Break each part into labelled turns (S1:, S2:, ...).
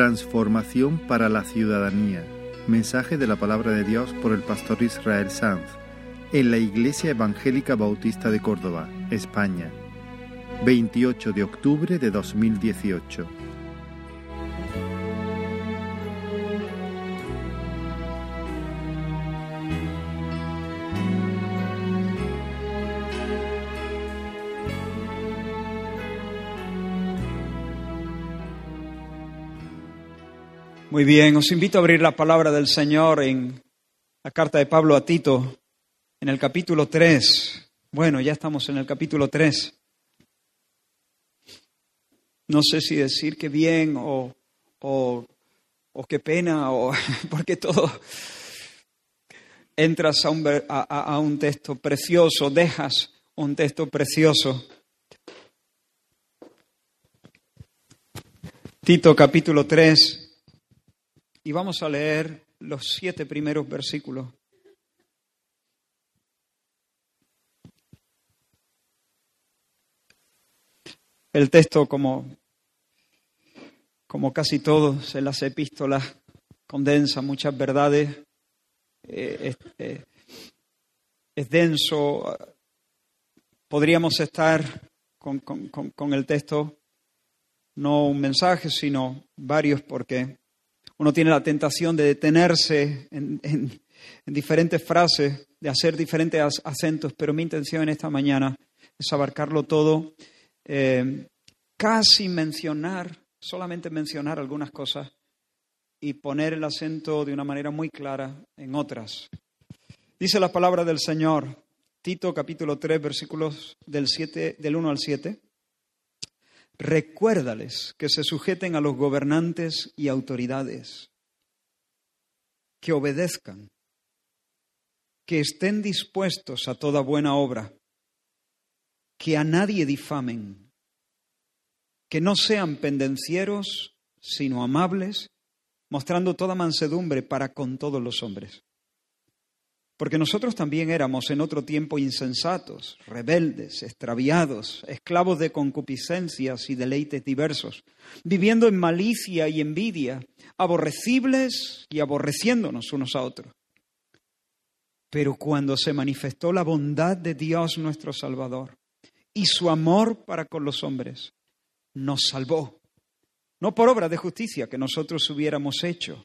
S1: Transformación para la ciudadanía. Mensaje de la palabra de Dios por el pastor Israel Sanz en la Iglesia Evangélica Bautista de Córdoba, España. 28 de octubre de 2018.
S2: Muy bien, os invito a abrir la palabra del Señor en la carta de Pablo a Tito, en el capítulo 3. Bueno, ya estamos en el capítulo 3. No sé si decir que bien o, o, qué pena, o porque todo entras a un, a, a un texto precioso, dejas un texto precioso. Tito capítulo 3 y vamos a leer los siete primeros versículos. El texto, como, como casi todos en las epístolas, condensa muchas verdades, eh, es, eh, es, denso. Podríamos estar con, con, con el texto, no un mensaje, sino varios, porque uno tiene la tentación de detenerse en, en, en, diferentes frases, de hacer diferentes acentos, pero mi intención en esta mañana es abarcarlo todo, eh, casi mencionar, solamente mencionar algunas cosas y poner el acento de una manera muy clara en otras. Dice la palabra del Señor, Tito capítulo 3, versículos del, 7, del 1 al 7 recuérdales que se sujeten a los gobernantes y autoridades, que obedezcan, que estén dispuestos a toda buena obra, que a nadie difamen, que no sean pendencieros, sino amables, mostrando toda mansedumbre para con todos los hombres. Porque nosotros también éramos en otro tiempo insensatos, rebeldes, extraviados, esclavos de concupiscencias y deleites diversos, viviendo en malicia y envidia, aborrecibles y aborreciéndonos unos a otros. Pero cuando se manifestó la bondad de Dios nuestro Salvador y su amor para con los hombres, nos salvó, no por obra de justicia que nosotros hubiéramos hecho,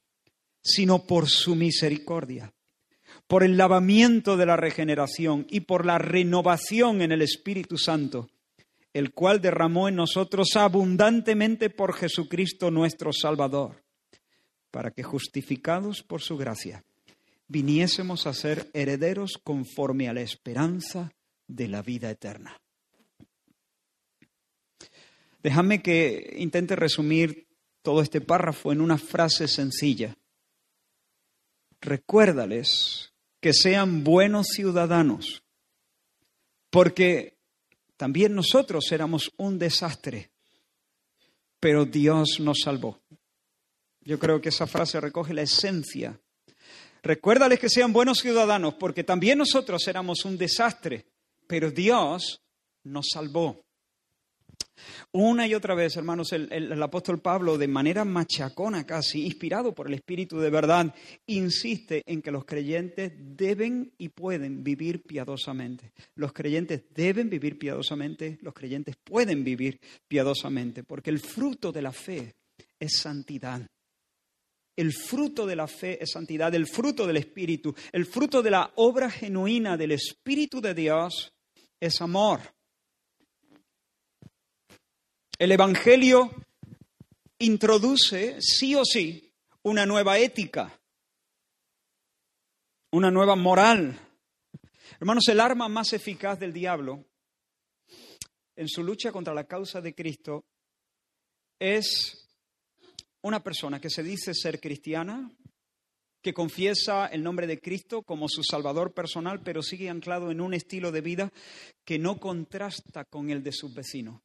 S2: sino por su misericordia por el lavamiento de la regeneración y por la renovación en el Espíritu Santo, el cual derramó en nosotros abundantemente por Jesucristo nuestro Salvador, para que justificados por su gracia, viniésemos a ser herederos conforme a la esperanza de la vida eterna. Déjame que intente resumir todo este párrafo en una frase sencilla. Recuérdales que sean buenos ciudadanos, porque también nosotros éramos un desastre, pero Dios nos salvó. Yo creo que esa frase recoge la esencia. Recuérdales que sean buenos ciudadanos, porque también nosotros éramos un desastre, pero Dios nos salvó. Una y otra vez, hermanos, el, apóstol Pablo, de manera machacona casi, inspirado por el Espíritu de verdad, insiste en que los creyentes deben y pueden vivir piadosamente. Los creyentes deben vivir piadosamente, los creyentes pueden vivir piadosamente, porque el fruto de la fe es santidad. El fruto de la fe es santidad, el fruto del Espíritu, el fruto de la obra genuina del Espíritu de Dios es amor. El Evangelio introduce, sí o sí, una nueva ética, una nueva moral. Hermanos, el arma más eficaz del diablo en su lucha contra la causa de Cristo es una persona que se dice ser cristiana, que confiesa el nombre de Cristo como su Salvador personal, pero sigue anclado en un estilo de vida que no contrasta con el de sus vecinos.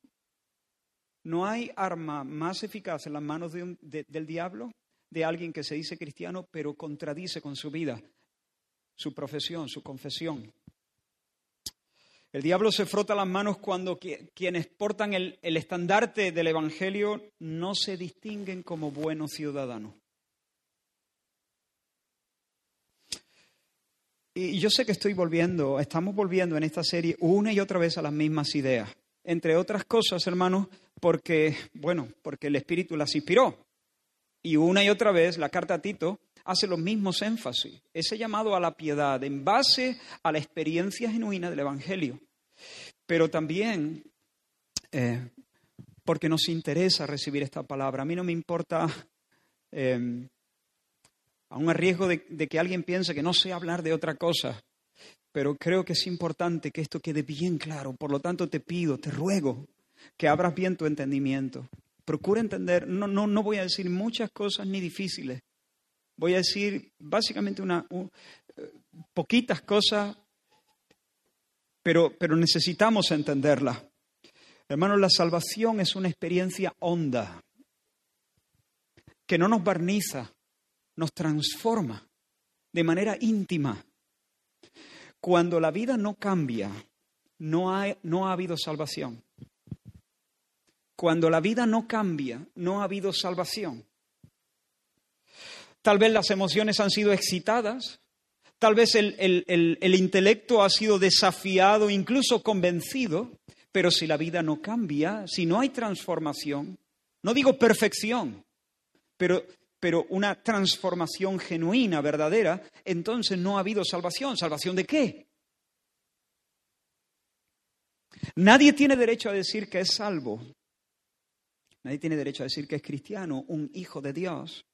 S2: No hay arma más eficaz en las manos del diablo, de alguien que se dice cristiano, pero contradice con su vida, su profesión, su confesión. El diablo se frota las manos cuando quienes portan el, el estandarte del Evangelio no se distinguen como buenos ciudadanos. Y yo sé que estoy volviendo, estamos volviendo en esta serie una y otra vez a las mismas ideas. Entre otras cosas, hermanos, porque, bueno, porque el Espíritu las inspiró. Y una y otra vez la carta a Tito hace los mismos énfasis, ese llamado a la piedad en base a la experiencia genuina del Evangelio. Pero también eh, porque nos interesa recibir esta palabra. A mí no me importa eh, aún a riesgo de, que alguien piense que no sé hablar de otra cosa, pero creo que es importante que esto quede bien claro. Por lo tanto, te pido, te ruego que abras bien tu entendimiento. Procura entender, no, no, no voy a decir muchas cosas ni difíciles. Voy a decir básicamente una, eh, poquitas cosas, pero, pero necesitamos entenderlas. Hermanos, la salvación es una experiencia honda, que no nos barniza, nos transforma de manera íntima. Cuando la vida no cambia, no ha, no ha habido salvación. Cuando la vida no cambia, no ha habido salvación. Tal vez las emociones han sido excitadas, tal vez el, el, intelecto ha sido desafiado, incluso convencido, pero si la vida no cambia, si no hay transformación, no digo perfección, pero pero una transformación genuina, verdadera, entonces no ha habido salvación. ¿Salvación de qué? Nadie tiene derecho a decir que es salvo. Nadie tiene derecho a decir que es cristiano, un hijo de Dios,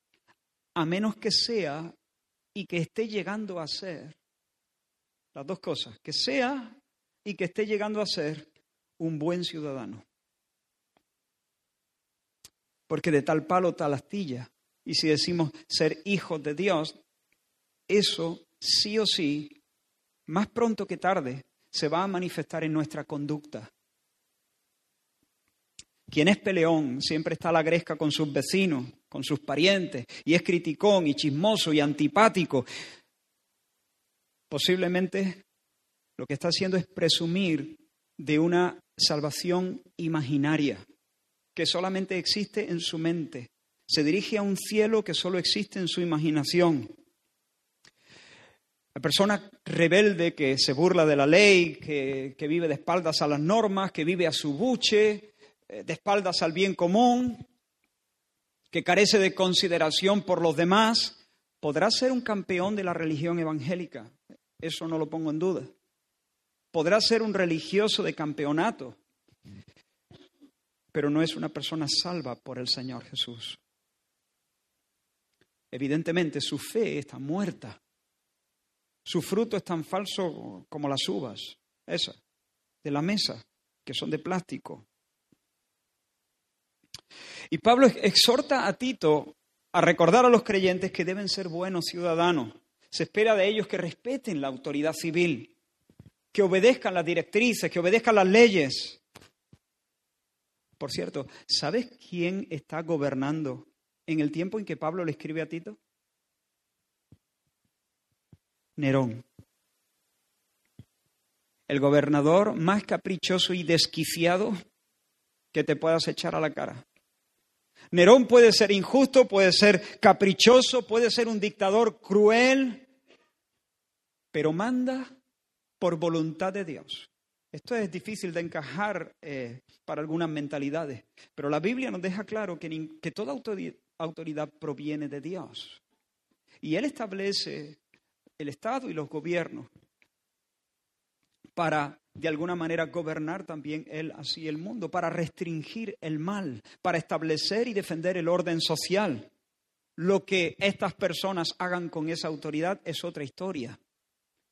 S2: a menos que sea y que esté llegando a ser las dos cosas, que sea y que esté llegando a ser un buen ciudadano. Porque de tal palo tal astilla y si decimos ser hijos de Dios, eso sí o sí, más pronto que tarde, se va a manifestar en nuestra conducta. Quien es peleón siempre está a la gresca con sus vecinos, con sus parientes, y es criticón y chismoso y antipático. Posiblemente lo que está haciendo es presumir de una salvación imaginaria que solamente existe en su mente se dirige a un cielo que solo existe en su imaginación. La persona rebelde que se burla de la ley, que, vive de espaldas a las normas, que vive a su buche, de espaldas al bien común, que carece de consideración por los demás, podrá ser un campeón de la religión evangélica. Eso no lo pongo en duda. Podrá ser un religioso de campeonato, pero no es una persona salva por el Señor Jesús. Evidentemente su fe está muerta. Su fruto es tan falso como las uvas, esas, de la mesa, que son de plástico. Y Pablo exhorta a Tito a recordar a los creyentes que deben ser buenos ciudadanos. Se espera de ellos que respeten la autoridad civil, que obedezcan las directrices, que obedezcan las leyes. Por cierto, ¿sabes quién está gobernando en el tiempo en que Pablo le escribe a Tito? Nerón. El gobernador más caprichoso y desquiciado que te puedas echar a la cara. Nerón puede ser injusto, puede ser caprichoso, puede ser un dictador cruel, pero manda por voluntad de Dios. Esto es difícil de encajar eh, para algunas mentalidades, pero la Biblia nos deja claro que, que toda autoridad proviene de Dios. Y Él establece el Estado y los gobiernos para, de alguna manera, gobernar también Él así el mundo, para restringir el mal, para establecer y defender el orden social. Lo que estas personas hagan con esa autoridad es otra historia.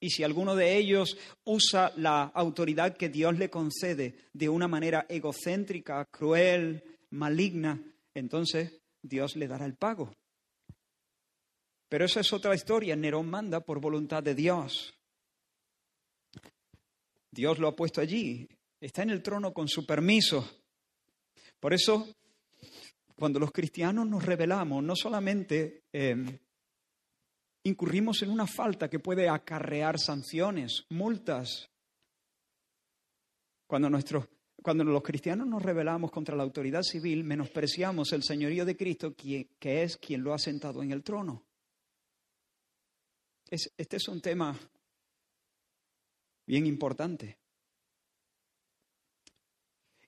S2: Y si alguno de ellos usa la autoridad que Dios le concede de una manera egocéntrica, cruel, maligna, entonces Dios le dará el pago. Pero esa es otra historia. Nerón manda por voluntad de Dios. Dios lo ha puesto allí. Está en el trono con su permiso. Por eso, cuando los cristianos nos rebelamos, no solamente em, incurrimos en una falta que puede acarrear sanciones, multas, Cuando, cuando los cristianos nos rebelamos contra la autoridad civil, menospreciamos el señorío de Cristo, que es quien lo ha sentado en el trono. este es un tema bien importante.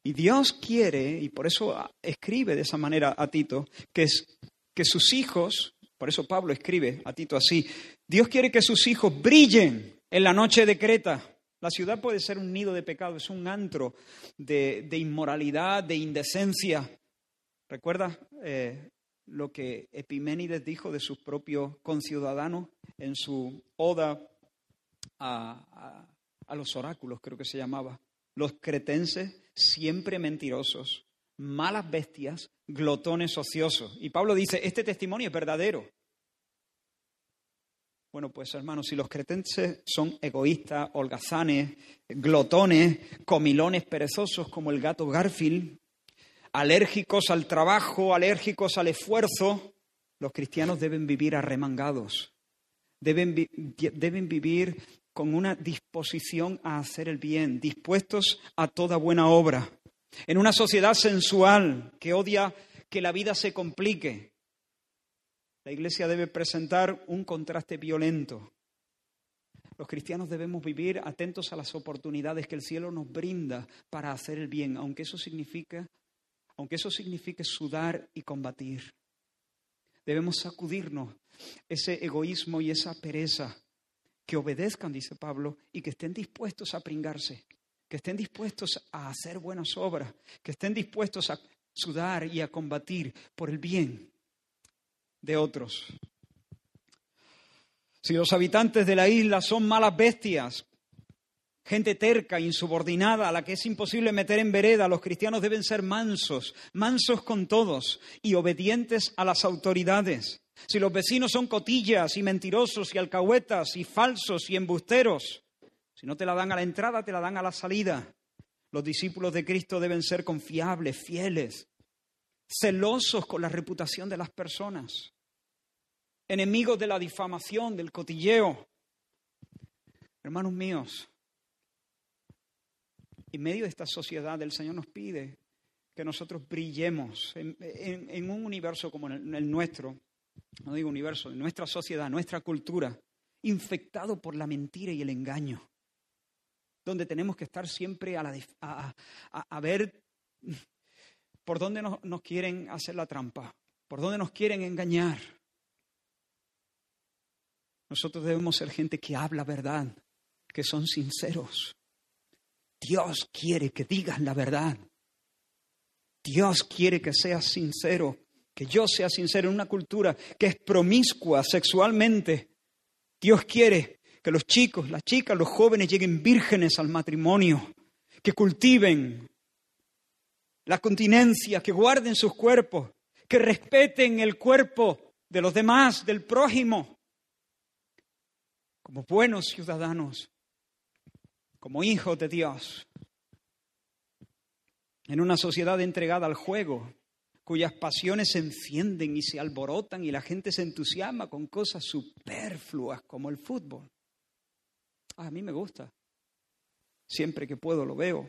S2: Y Dios quiere, y por eso escribe de esa manera a Tito, que, es, que sus hijos, por eso Pablo escribe a Tito así, Dios quiere que sus hijos brillen en la noche de Creta. La ciudad puede ser un nido de pecado, es un antro de, inmoralidad, de indecencia. ¿Recuerda eh, lo que Epiménides dijo de sus propios conciudadanos en su oda a los oráculos, creo que se llamaba? Los cretenses siempre mentirosos, malas bestias, glotones ociosos. Y Pablo dice, este testimonio es verdadero. Bueno, pues hermanos, si los cretenses son egoístas, holgazanes, glotones, comilones perezosos como el gato Garfield, alérgicos al trabajo, alérgicos al esfuerzo, los cristianos deben vivir arremangados, deben, deben vivir con una disposición a hacer el bien, dispuestos a toda buena obra. En una sociedad sensual que odia que la vida se complique, la Iglesia debe presentar un contraste violento. Los cristianos debemos vivir atentos a las oportunidades que el cielo nos brinda para hacer el bien, aunque eso signifique, aunque eso signifique sudar y combatir. Debemos sacudirnos ese egoísmo y esa pereza que obedezcan, dice Pablo, y que estén dispuestos a pringarse, que estén dispuestos a hacer buenas obras, que estén dispuestos a sudar y a combatir por el bien de otros. Si los habitantes de la isla son malas bestias, gente terca, insubordinada, a la que es imposible meter en vereda, los cristianos deben ser mansos, mansos con todos y obedientes a las autoridades. Si los vecinos son cotillas y mentirosos y alcahuetas y falsos y embusteros, si no te la dan a la entrada, te la dan a la salida. Los discípulos de Cristo deben ser confiables, fieles, celosos con la reputación de las personas, enemigos de la difamación, del cotilleo. Hermanos míos, en medio de esta sociedad el Señor nos pide que nosotros brillemos en, un universo como el nuestro, no digo universo, nuestra sociedad, nuestra cultura, infectado por la mentira y el engaño, donde tenemos que estar siempre a, la, a, ver por dónde nos, nos quieren hacer la trampa, por dónde nos quieren engañar. Nosotros debemos ser gente que habla verdad, que son sinceros. Dios quiere que digas la verdad. Dios quiere que seas sincero que yo sea sincero en una cultura que es promiscua sexualmente. Dios quiere que los chicos, las chicas, los jóvenes lleguen vírgenes al matrimonio, que cultiven la continencia, que guarden sus cuerpos, que respeten el cuerpo de los demás, del prójimo, como buenos ciudadanos, como hijos de Dios, en una sociedad entregada al juego, cuyas pasiones se encienden y se alborotan y la gente se entusiasma con cosas superfluas como el fútbol. Ah, a mí me gusta. Siempre que puedo lo veo.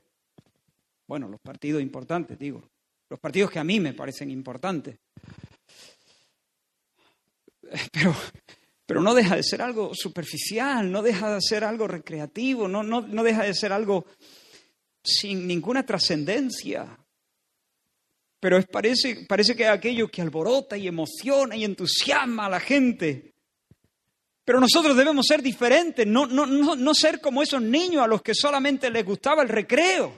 S2: Bueno, los partidos importantes, digo. Los partidos que a mí me parecen importantes. Pero, pero no deja de ser algo superficial, no deja de ser algo recreativo, no, no, no deja de ser algo sin ninguna trascendencia. Pero es, parece, parece que es aquello que alborota y emociona y entusiasma a la gente. Pero nosotros debemos ser diferentes, no, no, no, no ser como esos niños a los que solamente les gustaba el recreo.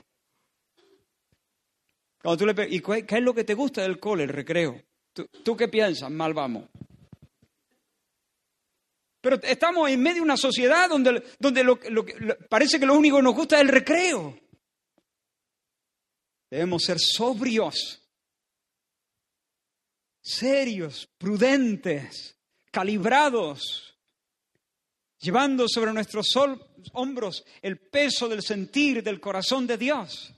S2: Cuando tú le ¿y qué es lo que te gusta del cole, el recreo? ¿Tú, qué piensas? Mal vamos. Pero estamos en medio de una sociedad donde, donde lo, parece que lo único que nos gusta es el recreo. Debemos ser sobrios serios, prudentes, calibrados, llevando sobre nuestros hombros el peso del sentir del corazón de Dios.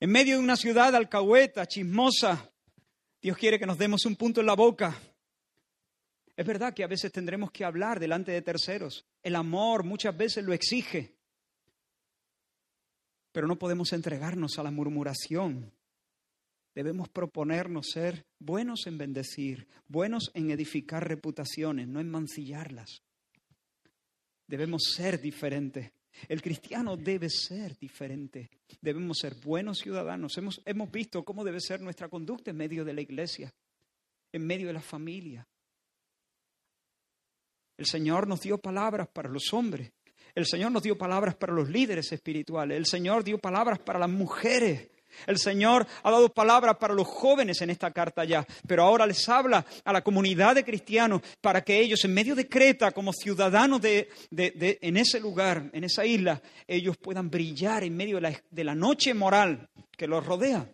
S2: En medio de una ciudad alcahueta, chismosa, Dios quiere que nos demos un punto en la boca. Es verdad que a veces tendremos que hablar delante de terceros. El amor muchas veces lo exige. Pero no podemos entregarnos a la murmuración. Debemos proponernos ser buenos en bendecir, buenos en edificar reputaciones, no en mancillarlas. Debemos ser diferentes. El cristiano debe ser diferente. Debemos ser buenos ciudadanos. Hemos, hemos visto cómo debe ser nuestra conducta en medio de la iglesia, en medio de la familia. El Señor nos dio palabras para los hombres. El Señor nos dio palabras para los líderes espirituales. El Señor dio palabras para las mujeres. El Señor ha dado palabras para los jóvenes en esta carta ya, pero ahora les habla a la comunidad de cristianos para que ellos, en medio de Creta, como ciudadanos de, en ese lugar, en esa isla, ellos puedan brillar en medio de la, de la noche moral que los rodea.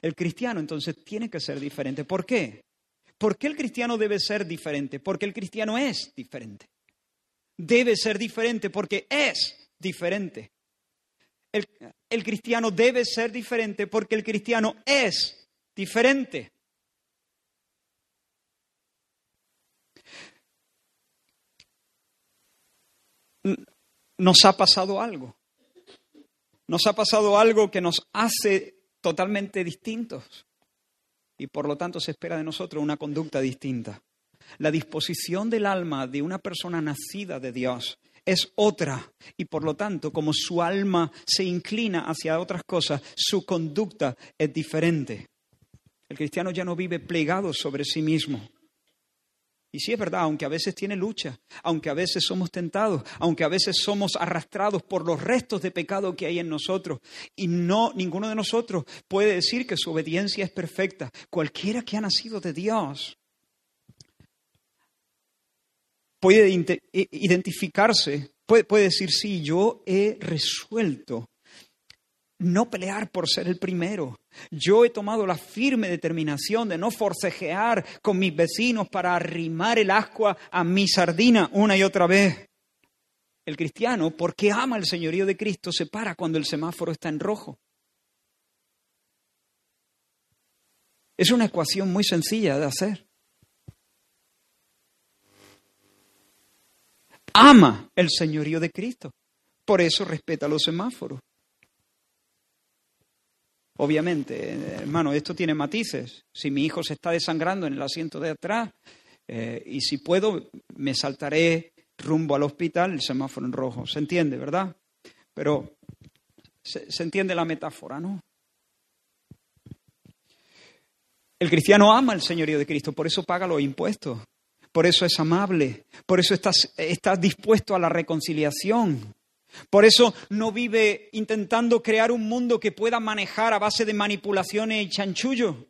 S2: El cristiano entonces tiene que ser diferente. ¿Por qué? ¿Por qué el cristiano debe ser diferente? Porque el cristiano es diferente. Debe ser diferente porque es diferente. El, cristiano debe ser diferente porque el cristiano es diferente. Nos ha pasado algo. Nos ha pasado algo que nos hace totalmente distintos y por lo tanto se espera de nosotros una conducta distinta. La disposición del alma de una persona nacida de Dios es otra y por lo tanto, como su alma se inclina hacia otras cosas, su conducta es diferente. El cristiano ya no vive plegado sobre sí mismo. Y sí es verdad, aunque a veces tiene lucha, aunque a veces somos tentados, aunque a veces somos arrastrados por los restos de pecado que hay en nosotros, y no ninguno de nosotros puede decir que su obediencia es perfecta. Cualquiera que ha nacido de Dios puede identificarse, puede, puede decir, sí, yo he resuelto no pelear por ser el primero. Yo he tomado la firme determinación de no forcejear con mis vecinos para arrimar el ascua a mi sardina una y otra vez. El cristiano, porque ama el señorío de Cristo, se para cuando el semáforo está en rojo. Es una ecuación muy sencilla de hacer. Ama el señorío de Cristo. Por eso respeta los semáforos. Obviamente, hermano, esto tiene matices. Si mi hijo se está desangrando en el asiento de atrás eh, y si puedo, me saltaré rumbo al hospital, el semáforo en rojo. ¿Se entiende, verdad? Pero se, se entiende la metáfora, ¿no? El cristiano ama el señorío de Cristo, por eso paga los impuestos por eso es amable, por eso estás, dispuesto a la reconciliación. Por eso no vive intentando crear un mundo que pueda manejar a base de manipulaciones y chanchullo.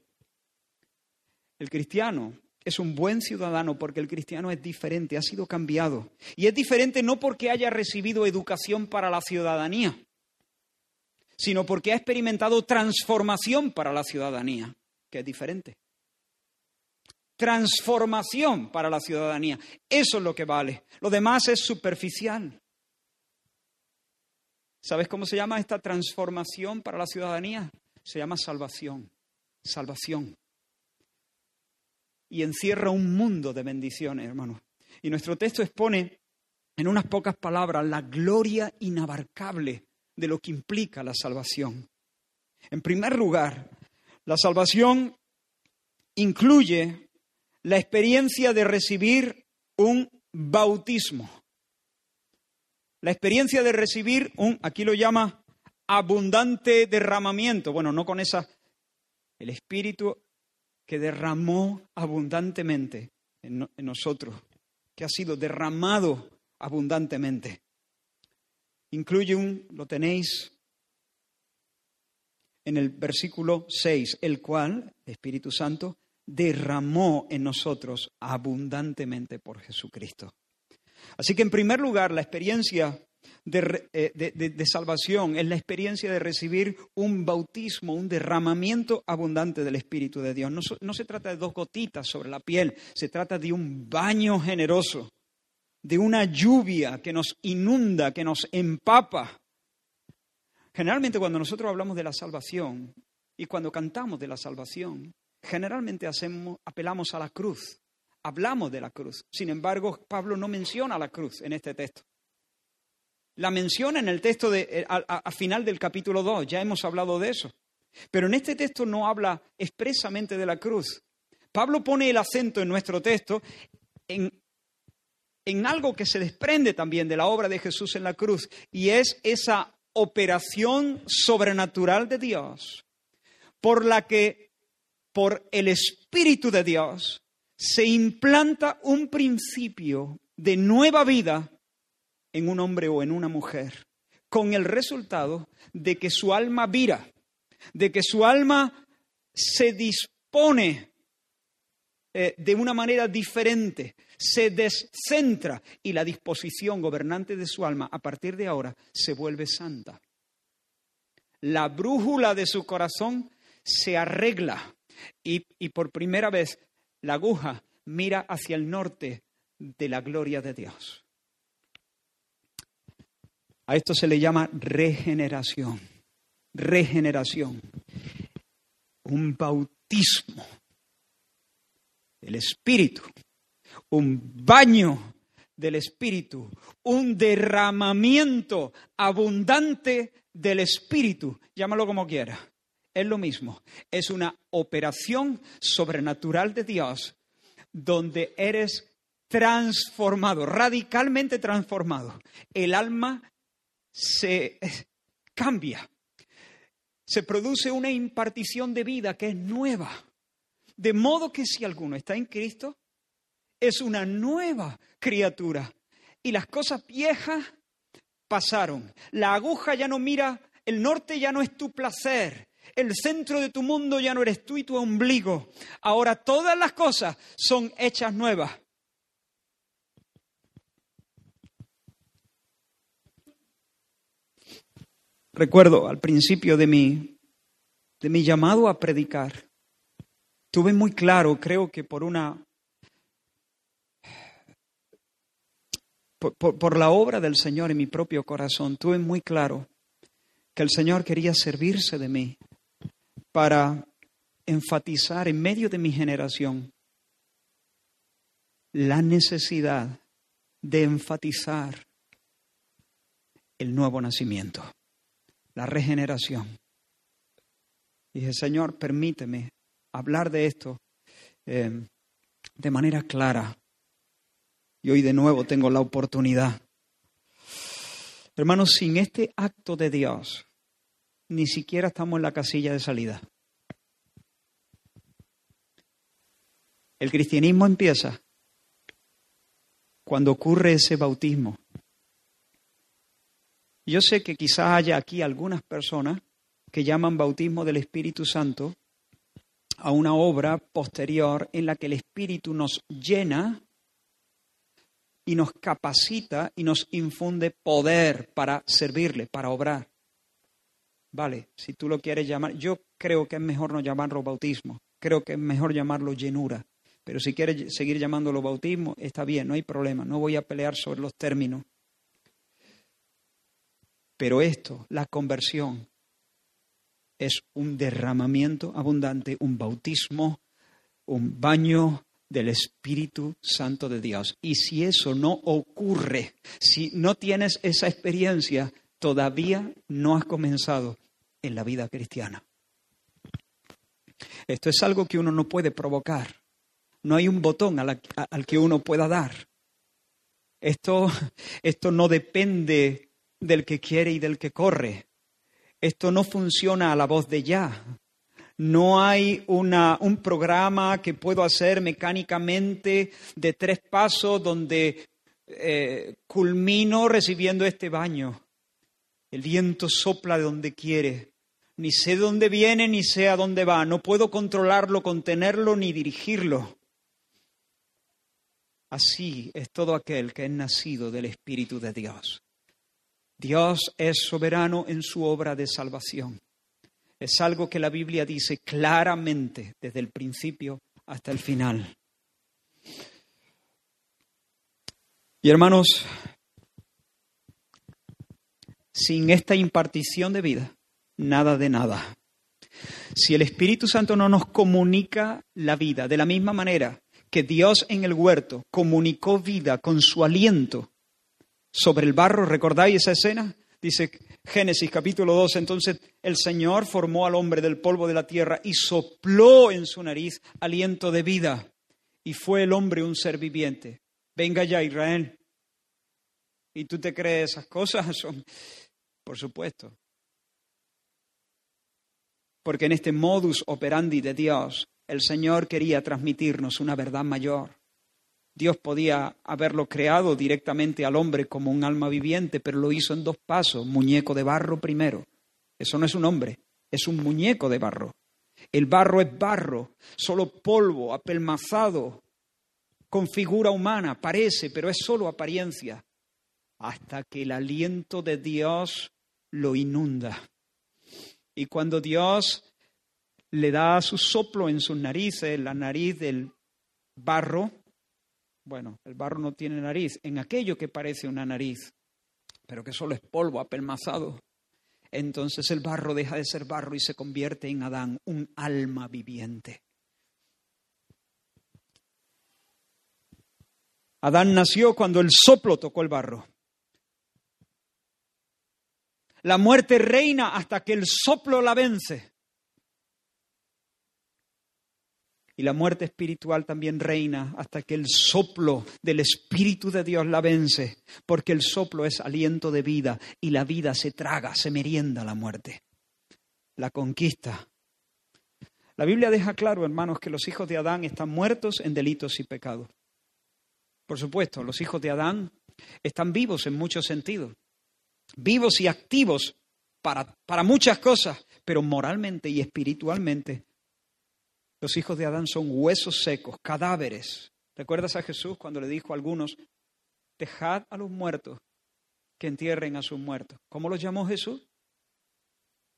S2: El cristiano es un buen ciudadano porque el cristiano es diferente, ha sido cambiado. Y es diferente no porque haya recibido educación para la ciudadanía, sino porque ha experimentado transformación para la ciudadanía, que es diferente transformación para la ciudadanía. Eso es lo que vale. Lo demás es superficial. ¿Sabes cómo se llama esta transformación para la ciudadanía? Se llama salvación. Salvación. Y encierra un mundo de bendiciones, hermanos. Y nuestro texto expone en unas pocas palabras la gloria inabarcable de lo que implica la salvación. En primer lugar, la salvación incluye la experiencia de recibir un bautismo. La experiencia de recibir un, aquí lo llama, abundante derramamiento. Bueno, no con esa, el Espíritu que derramó abundantemente en, en nosotros, que ha sido derramado abundantemente. Incluye un, lo tenéis en el versículo 6, el cual, Espíritu Santo, derramó en nosotros abundantemente por Jesucristo. Así que en primer lugar, la experiencia eh, de, salvación es la experiencia de recibir un bautismo, un derramamiento abundante del Espíritu de Dios. No, no se trata de dos gotitas sobre la piel, se trata de un baño generoso, de una lluvia que nos inunda, que nos empapa. Generalmente cuando nosotros hablamos de la salvación y cuando cantamos de la salvación, generalmente hacemos, apelamos a la cruz, hablamos de la cruz. Sin embargo, Pablo no menciona la cruz en este texto. La menciona en el texto de, eh, a, final del capítulo 2, ya hemos hablado de eso. Pero en este texto no habla expresamente de la cruz. Pablo pone el acento en nuestro texto en, en algo que se desprende también de la obra de Jesús en la cruz, y es esa operación sobrenatural de Dios, por la que, por el Espíritu de Dios, se implanta un principio de nueva vida en un hombre o en una mujer, con el resultado de que su alma vira, de que su alma se dispone eh, de una manera diferente, se descentra y la disposición gobernante de su alma a partir de ahora se vuelve santa. La brújula de su corazón se arregla y, por primera vez la aguja mira hacia el norte de la gloria de Dios. A esto se le llama regeneración. Regeneración. Un bautismo del Espíritu. Un baño del Espíritu. Un derramamiento abundante del Espíritu. Llámalo como quiera. Es lo mismo. Es una operación sobrenatural de Dios donde eres transformado, radicalmente transformado. El alma se cambia. Se produce una impartición de vida que es nueva. De modo que si alguno está en Cristo, es una nueva criatura. Y las cosas viejas pasaron. La aguja ya no mira, el norte ya no es tu placer. El centro de tu mundo ya no eres tú y tu ombligo. Ahora todas las cosas son hechas nuevas. Recuerdo al principio de mi, de mi llamado a predicar, tuve muy claro, creo que por una por, por, la obra del Señor en mi propio corazón, tuve muy claro que el Señor quería servirse de mí para enfatizar en medio de mi generación la necesidad de enfatizar el nuevo nacimiento la regeneración. dije, Señor, permíteme hablar de esto eh, de manera clara. Y hoy de nuevo tengo la oportunidad. Hermanos, sin este acto de Dios, ni siquiera estamos en la casilla de salida. El cristianismo empieza cuando ocurre ese bautismo. Yo sé que quizás haya aquí algunas personas que llaman bautismo del Espíritu Santo a una obra posterior en la que el Espíritu nos llena y nos capacita y nos infunde poder para servirle, para obrar. Vale, si tú lo quieres llamar, yo creo que es mejor no llamarlo bautismo, creo que es mejor llamarlo llenura, pero si quieres seguir llamándolo bautismo, está bien, no hay problema, no voy a pelear sobre los términos. Pero esto, la conversión, es un derramamiento abundante, un bautismo, un baño del Espíritu Santo de Dios. Y si eso no ocurre, si no tienes esa experiencia, todavía no has comenzado en la vida cristiana. Esto es algo que uno no puede provocar. No hay un botón al, que uno pueda dar. Esto, esto no depende del que quiere y del que corre. Esto no funciona a la voz de ya. No hay una, un programa que puedo hacer mecánicamente de tres pasos donde eh, culmino recibiendo este baño. El viento sopla de donde quiere. Ni sé dónde viene ni sé a dónde va. No puedo controlarlo, contenerlo ni dirigirlo. Así es todo aquel que es nacido del Espíritu de Dios. Dios es soberano en su obra de salvación. Es algo que la Biblia dice claramente desde el principio hasta el final. Y hermanos, sin esta impartición de vida, nada de nada. Si el Espíritu Santo no nos comunica la vida de la misma manera que Dios en el huerto comunicó vida con su aliento, sobre el barro. ¿Recordáis esa escena? Dice Génesis capítulo 2, entonces el Señor formó al hombre del polvo de la tierra y sopló en su nariz aliento de vida y fue el hombre un ser viviente. Venga ya Israel. ¿Y tú te crees esas cosas? Son, por supuesto. Porque en este modus operandi de Dios, el Señor quería transmitirnos una verdad mayor. Dios podía haberlo creado directamente al hombre como un alma viviente, pero lo hizo en dos pasos, muñeco de barro primero. Eso no es un hombre, es un muñeco de barro. El barro es barro, solo polvo, apelmazado, con figura humana, parece, pero es solo apariencia, hasta que el aliento de Dios lo inunda. Y cuando Dios le da su soplo en sus narices, la nariz del barro, bueno, el barro no tiene nariz, en aquello que parece una nariz, pero que solo es polvo apelmazado. Entonces el barro deja de ser barro y se convierte en Adán, un alma viviente. Adán nació cuando el soplo tocó el barro. La muerte reina hasta que el soplo la vence. y la muerte espiritual también reina hasta que el soplo del Espíritu de Dios la vence, porque el soplo es aliento de vida y la vida se traga, se merienda la muerte, la conquista. La Biblia deja claro, hermanos, que los hijos de Adán están muertos en delitos y pecados. Por supuesto, los hijos de Adán están vivos en muchos sentidos, vivos y activos para, para muchas cosas, pero moralmente y espiritualmente los hijos de Adán son huesos secos, cadáveres. ¿Recuerdas a Jesús cuando le dijo a algunos, dejad a los muertos que entierren a sus muertos? ¿Cómo los llamó Jesús?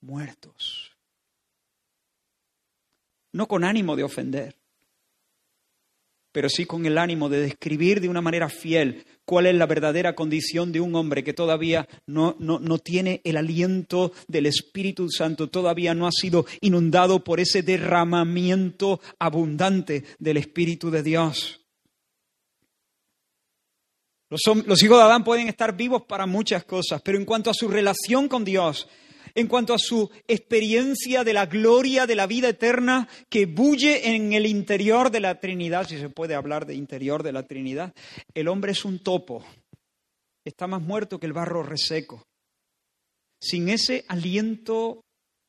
S2: Muertos. No con ánimo de ofender, pero sí con el ánimo de describir de una manera fiel cuál es la verdadera condición de un hombre que todavía no, no, tiene el aliento del Espíritu Santo, todavía no ha sido inundado por ese derramamiento abundante del Espíritu de Dios. Los, los hijos de Adán pueden estar vivos para muchas cosas, pero en cuanto a su relación con Dios, en cuanto a su experiencia de la gloria de la vida eterna que bulle en el interior de la Trinidad, si se puede hablar de interior de la Trinidad. El hombre es un topo, está más muerto que el barro reseco. Sin ese aliento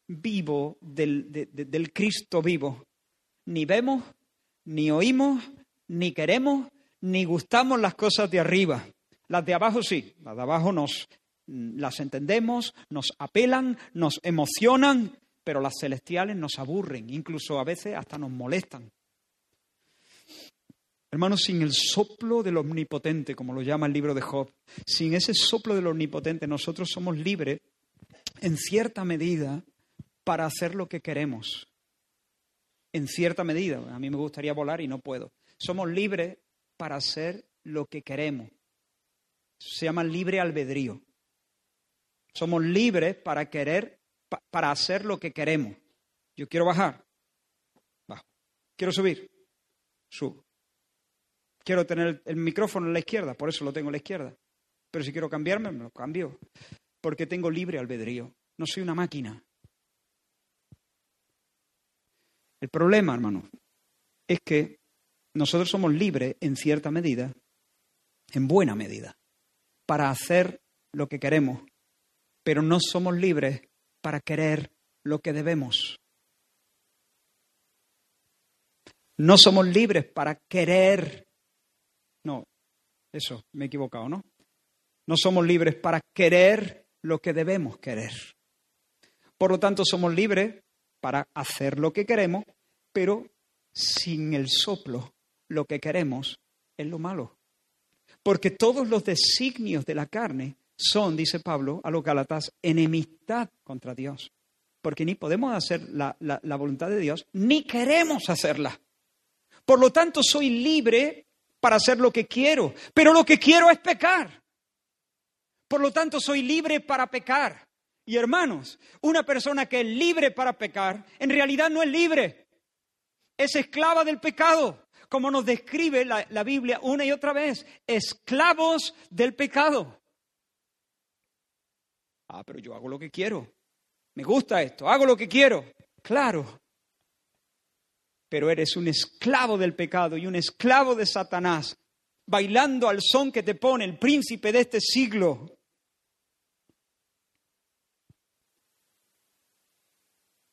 S2: vivo del, Cristo vivo, ni vemos, ni oímos, ni queremos, ni gustamos las cosas de arriba. Las de abajo sí, las de abajo nos las entendemos, nos apelan, nos emocionan, pero las celestiales nos aburren, incluso a veces hasta nos molestan. Hermanos, sin el soplo del omnipotente, como lo llama el libro de Job, sin ese soplo del omnipotente, nosotros somos libres, en cierta medida, para hacer lo que queremos. En cierta medida, a mí me gustaría volar y no puedo. Somos libres para hacer lo que queremos. Se llama libre albedrío. Somos libres para querer, para hacer lo que queremos. Yo quiero bajar, bajo. Quiero subir, subo. Quiero tener el micrófono en la izquierda, por eso lo tengo en la izquierda. Pero si quiero cambiarme, me lo cambio. Porque tengo libre albedrío. No soy una máquina. El problema, hermano, es que nosotros somos libres en cierta medida, en buena medida, para hacer lo que queremos pero no somos libres para querer lo que debemos. No somos libres para querer. No, eso, me he equivocado, ¿no? No somos libres para querer lo que debemos querer. Por lo tanto, somos libres para hacer lo que queremos, pero sin el soplo, lo que queremos es lo malo. Porque todos los designios de la carne son, dice Pablo a los Gálatas, enemistad contra Dios. Porque ni podemos hacer la, la, voluntad de Dios, ni queremos hacerla. Por lo tanto, soy libre para hacer lo que quiero, pero lo que quiero es pecar. Por lo tanto, soy libre para pecar. Y hermanos, una persona que es libre para pecar, en realidad no es libre, es esclava del pecado, como nos describe la, la Biblia una y otra vez, esclavos del pecado. Ah, pero yo hago lo que quiero. Me gusta esto, hago lo que quiero. Claro. Pero eres un esclavo del pecado y un esclavo de Satanás, bailando al son que te pone el príncipe de este siglo.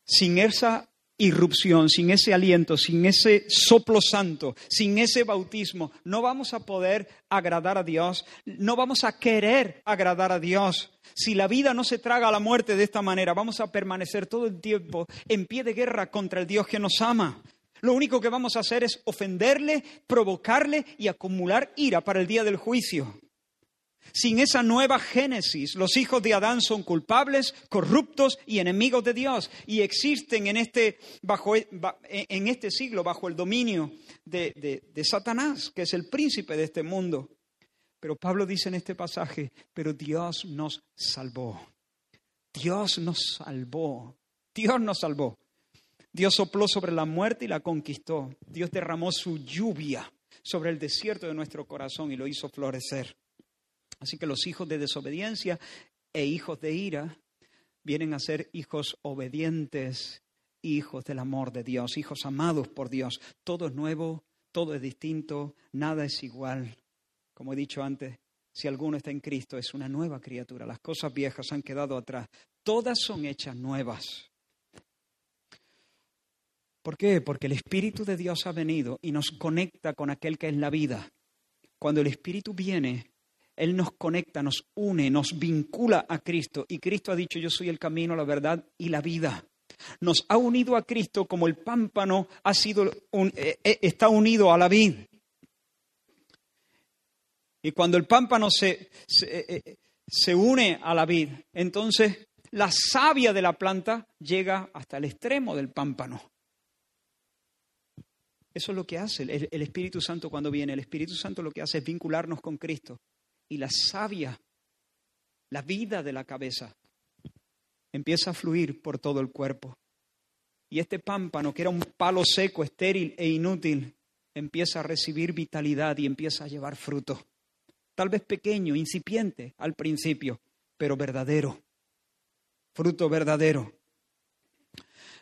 S2: Sin esa irrupción, sin ese aliento, sin ese soplo santo, sin ese bautismo, no vamos a poder agradar a Dios, no vamos a querer agradar a Dios. Si la vida no se traga a la muerte de esta manera, vamos a permanecer todo el tiempo en pie de guerra contra el Dios que nos ama. Lo único que vamos a hacer es ofenderle, provocarle y acumular ira para el día del juicio. Sin esa nueva génesis, los hijos de Adán son culpables, corruptos y enemigos de Dios y existen en este, bajo, en este siglo bajo el dominio de, de Satanás, que es el príncipe de este mundo. Pero Pablo dice en este pasaje, pero Dios nos salvó. Dios nos salvó. Dios nos salvó. Dios sopló sobre la muerte y la conquistó. Dios derramó su lluvia sobre el desierto de nuestro corazón y lo hizo florecer. Así que los hijos de desobediencia e hijos de ira vienen a ser hijos obedientes, hijos del amor de Dios, hijos amados por Dios. Todo es nuevo, todo es distinto, nada es igual. Como he dicho antes, si alguno está en Cristo es una nueva criatura. Las cosas viejas han quedado atrás. Todas son hechas nuevas. ¿Por qué? Porque el Espíritu de Dios ha venido y nos conecta con aquel que es la vida. Cuando el Espíritu viene, él nos conecta, nos une, nos vincula a Cristo. Y Cristo ha dicho, yo soy el camino, la verdad y la vida. Nos ha unido a Cristo como el pámpano ha sido eh, eh, está unido a la vid. Y cuando el pámpano se, eh, se une a la vid, entonces la savia de la planta llega hasta el extremo del pámpano. Eso es lo que hace el, Espíritu Santo cuando viene. El Espíritu Santo lo que hace es vincularnos con Cristo y la savia, la vida de la cabeza, empieza a fluir por todo el cuerpo. Y este pámpano, que era un palo seco, estéril e inútil, empieza a recibir vitalidad y empieza a llevar fruto. Tal vez pequeño, incipiente al principio, pero verdadero. Fruto verdadero.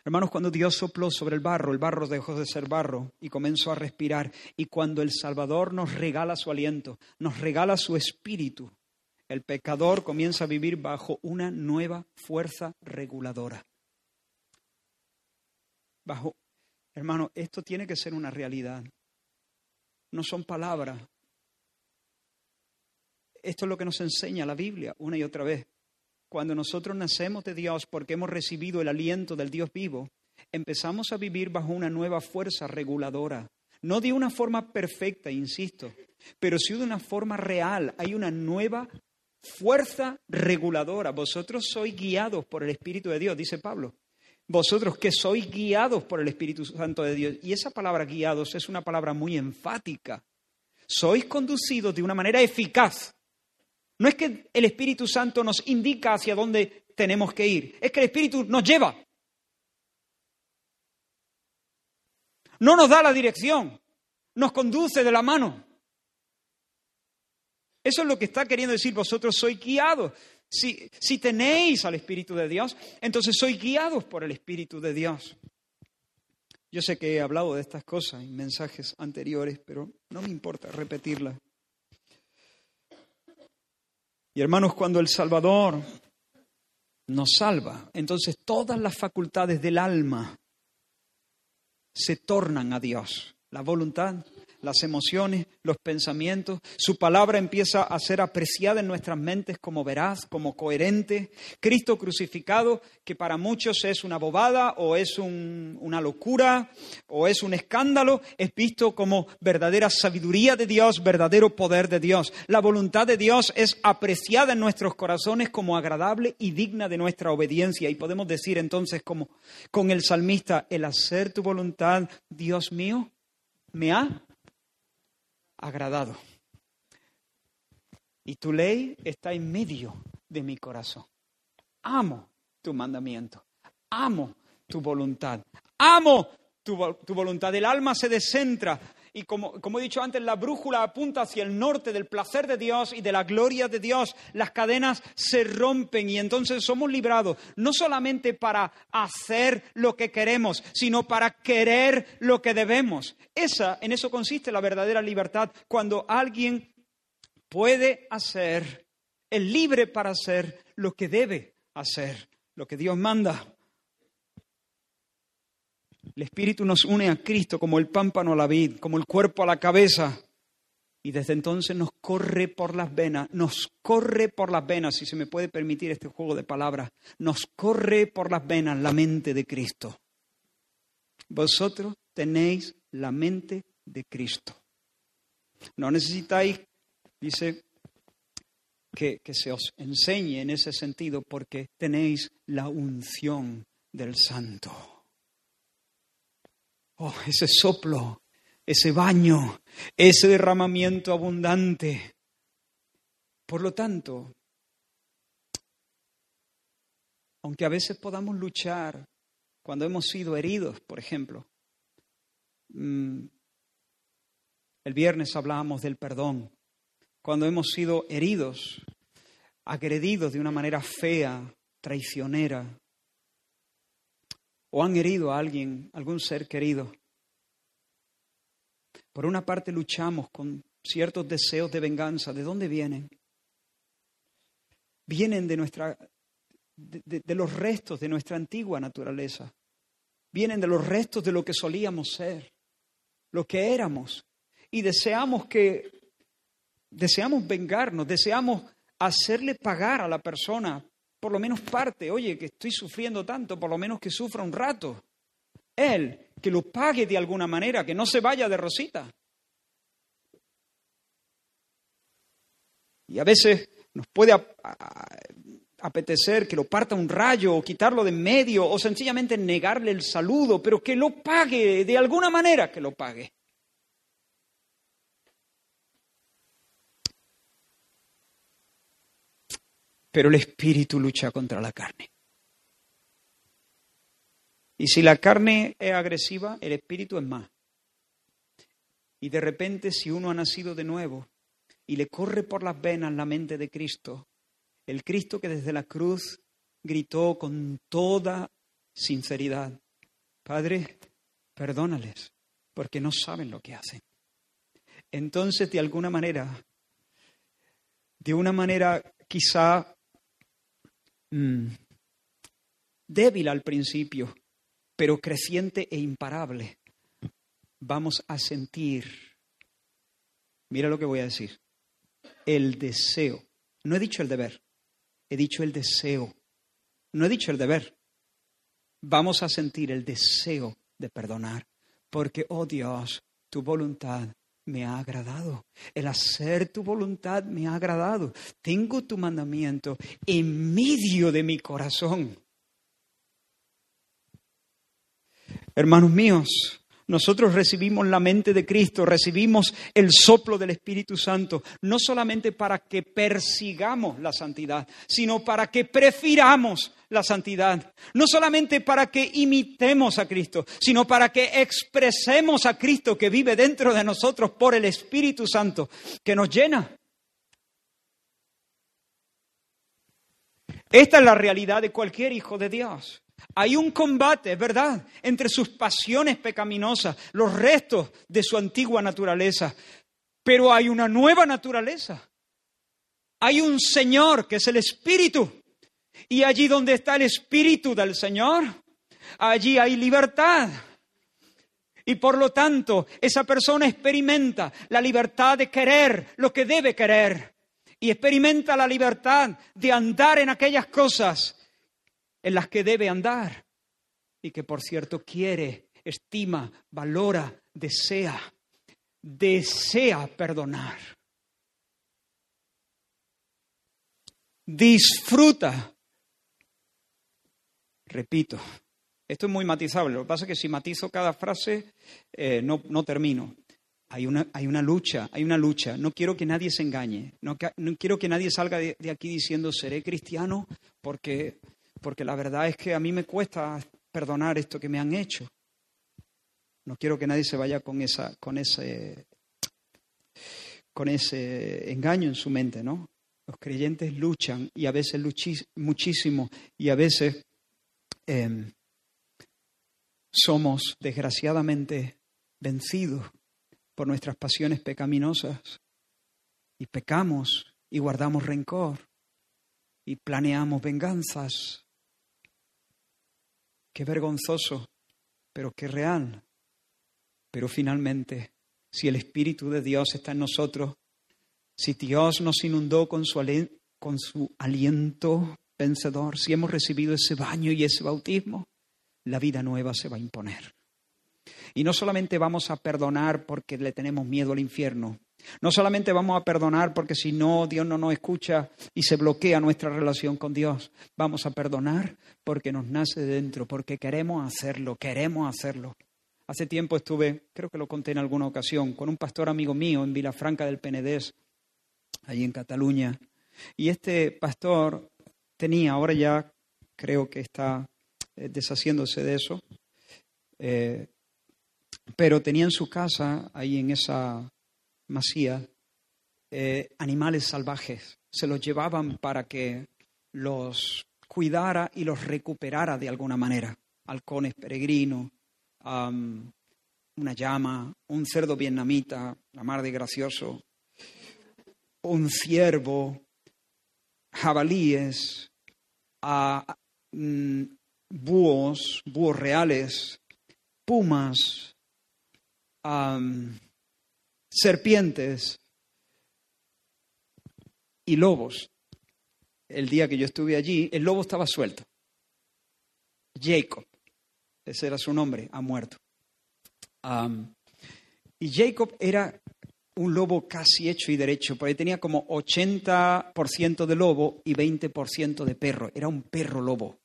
S2: Hermanos, cuando Dios sopló sobre el barro, el barro dejó de ser barro y comenzó a respirar. Y cuando el Salvador nos regala su aliento, nos regala su espíritu, el pecador comienza a vivir bajo una nueva fuerza reguladora. Bajo, hermano, esto tiene que ser una realidad. No son palabras. Esto es lo que nos enseña la Biblia una y otra vez. Cuando nosotros nacemos de Dios porque hemos recibido el aliento del Dios vivo, empezamos a vivir bajo una nueva fuerza reguladora. No de una forma perfecta, insisto, pero sí de una forma real. Hay una nueva fuerza reguladora. Vosotros sois guiados por el Espíritu de Dios, dice Pablo. Vosotros que sois guiados por el Espíritu Santo de Dios. Y esa palabra guiados es una palabra muy enfática. Sois conducidos de una manera eficaz no es que el Espíritu Santo nos indica hacia dónde tenemos que ir, es que el Espíritu nos lleva. No nos da la dirección, nos conduce de la mano. Eso es lo que está queriendo decir vosotros, sois guiados. Si, si tenéis al Espíritu de Dios, entonces sois guiados por el Espíritu de Dios. Yo sé que he hablado de estas cosas en mensajes anteriores, pero no me importa repetirlas. Y hermanos, cuando el Salvador nos salva, entonces todas las facultades del alma se tornan a Dios. La voluntad, las emociones, los pensamientos. Su palabra empieza a ser apreciada en nuestras mentes como veraz, como coherente. Cristo crucificado, que para muchos es una bobada o es una locura o es un escándalo, es visto como verdadera sabiduría de Dios, verdadero poder de Dios. La voluntad de Dios es apreciada en nuestros corazones como agradable y digna de nuestra obediencia. Y podemos decir entonces como con el salmista, el hacer tu voluntad, Dios mío, me ha agradado. Y tu ley está en medio de mi corazón. Amo tu mandamiento. Amo tu voluntad. Amo tu, voluntad. El alma se descentra y como, como he dicho antes, la brújula apunta hacia el norte del placer de Dios y de la gloria de Dios, las cadenas se rompen y entonces somos librados, no solamente para hacer lo que queremos, sino para querer lo que debemos. Esa, en eso consiste la verdadera libertad, cuando alguien puede hacer, es libre para hacer lo que debe hacer, lo que Dios manda. El Espíritu nos une a Cristo como el pámpano a la vid, como el cuerpo a la cabeza. Y desde entonces nos corre por las venas, nos corre por las venas, si se me puede permitir este juego de palabras, nos corre por las venas la mente de Cristo. Vosotros tenéis la mente de Cristo. No necesitáis, dice, que, que, se os enseñe en ese sentido porque tenéis la unción del Santo. Oh, ese soplo, ese baño, ese derramamiento abundante. Por lo tanto, aunque a veces podamos luchar cuando hemos sido heridos, por ejemplo, mm, el viernes hablábamos del perdón, cuando hemos sido heridos, agredidos de una manera fea, traicionera, o han herido a alguien, algún ser querido. Por una parte luchamos con ciertos deseos de venganza. ¿De dónde vienen? Vienen de nuestra de, de, los restos de nuestra antigua naturaleza. Vienen de los restos de lo que solíamos ser, lo que éramos. Y deseamos que deseamos vengarnos, deseamos hacerle pagar a la persona por lo menos parte, oye, que estoy sufriendo tanto, por lo menos que sufra un rato. Él, que lo pague de alguna manera, que no se vaya de rosita. Y a veces nos puede apetecer que lo parta un rayo o quitarlo de en medio o sencillamente negarle el saludo, pero que lo pague de alguna manera, que lo pague. Pero el espíritu lucha contra la carne. Y si la carne es agresiva, el espíritu es más. Y de repente, si uno ha nacido de nuevo y le corre por las venas la mente de Cristo, el Cristo que desde la cruz gritó con toda sinceridad, Padre, perdónales, porque no saben lo que hacen. Entonces, de alguna manera, de una manera quizá Mm. débil al principio, pero creciente e imparable, vamos a sentir, mira lo que voy a decir, el deseo. No he dicho el deber, he dicho el deseo. No he dicho el deber. Vamos a sentir el deseo de perdonar, porque, oh Dios, tu voluntad me ha agradado. El hacer tu voluntad me ha agradado. Tengo tu mandamiento en medio de mi corazón. Hermanos míos, nosotros recibimos la mente de Cristo, recibimos el soplo del Espíritu Santo, no solamente para que persigamos la santidad, sino para que prefiramos la santidad. No solamente para que imitemos a Cristo, sino para que expresemos a Cristo que vive dentro de nosotros por el Espíritu Santo, que nos llena. Esta es la realidad de cualquier hijo de Dios. Hay un combate, es verdad, entre sus pasiones pecaminosas, los restos de su antigua naturaleza, pero hay una nueva naturaleza. Hay un Señor que es el Espíritu. Y allí donde está el Espíritu del Señor, allí hay libertad. Y por lo tanto, esa persona experimenta la libertad de querer lo que debe querer. Y experimenta la libertad de andar en aquellas cosas en las que debe andar y que por cierto quiere, estima, valora, desea, desea perdonar. Disfruta. Repito, esto es muy matizable. Lo que pasa es que si matizo cada frase, eh, no, no, termino. Hay una, hay una, lucha, hay una lucha. No quiero que nadie se engañe. No, quiero que nadie salga de, aquí diciendo seré cristiano porque porque la verdad es que a mí me cuesta perdonar esto que me han hecho. No quiero que nadie se vaya con, esa, con, ese, con ese engaño en su mente, ¿no? Los creyentes luchan y a veces muchísimo y a veces em, somos desgraciadamente vencidos por nuestras pasiones pecaminosas y pecamos y guardamos rencor y planeamos venganzas. Qué vergonzoso, pero qué real. Pero finalmente, si el Espíritu de Dios está en nosotros, si Dios nos inundó con su, aliento vencedor, si hemos recibido ese baño y ese bautismo, la vida nueva se va a imponer. Y no solamente vamos a perdonar porque le tenemos miedo al infierno, no solamente vamos a perdonar porque si no, Dios no nos escucha y se bloquea nuestra relación con Dios. Vamos a perdonar porque nos nace dentro, porque queremos hacerlo, queremos hacerlo. Hace tiempo estuve, creo que lo conté en alguna ocasión, con un pastor amigo mío en Vilafranca del Penedés, allí en Cataluña. Y este pastor tenía, ahora ya creo que está eh, deshaciéndose de eso, eh, pero tenía en su casa, ahí en esa Masía, eh, animales salvajes. Se los llevaban para que los cuidara y los recuperara de alguna manera. Halcones peregrinos, una llama, un cerdo vietnamita, la mar de gracioso, un ciervo, jabalíes, mm, búhos, búhos reales, pumas, serpientes y lobos. El día que yo estuve allí, el lobo estaba suelto. Jacob, ese era su nombre, ha muerto. y Jacob era un lobo casi hecho y derecho, porque tenía como 80% de lobo y 20% de perro. Era un perro lobo.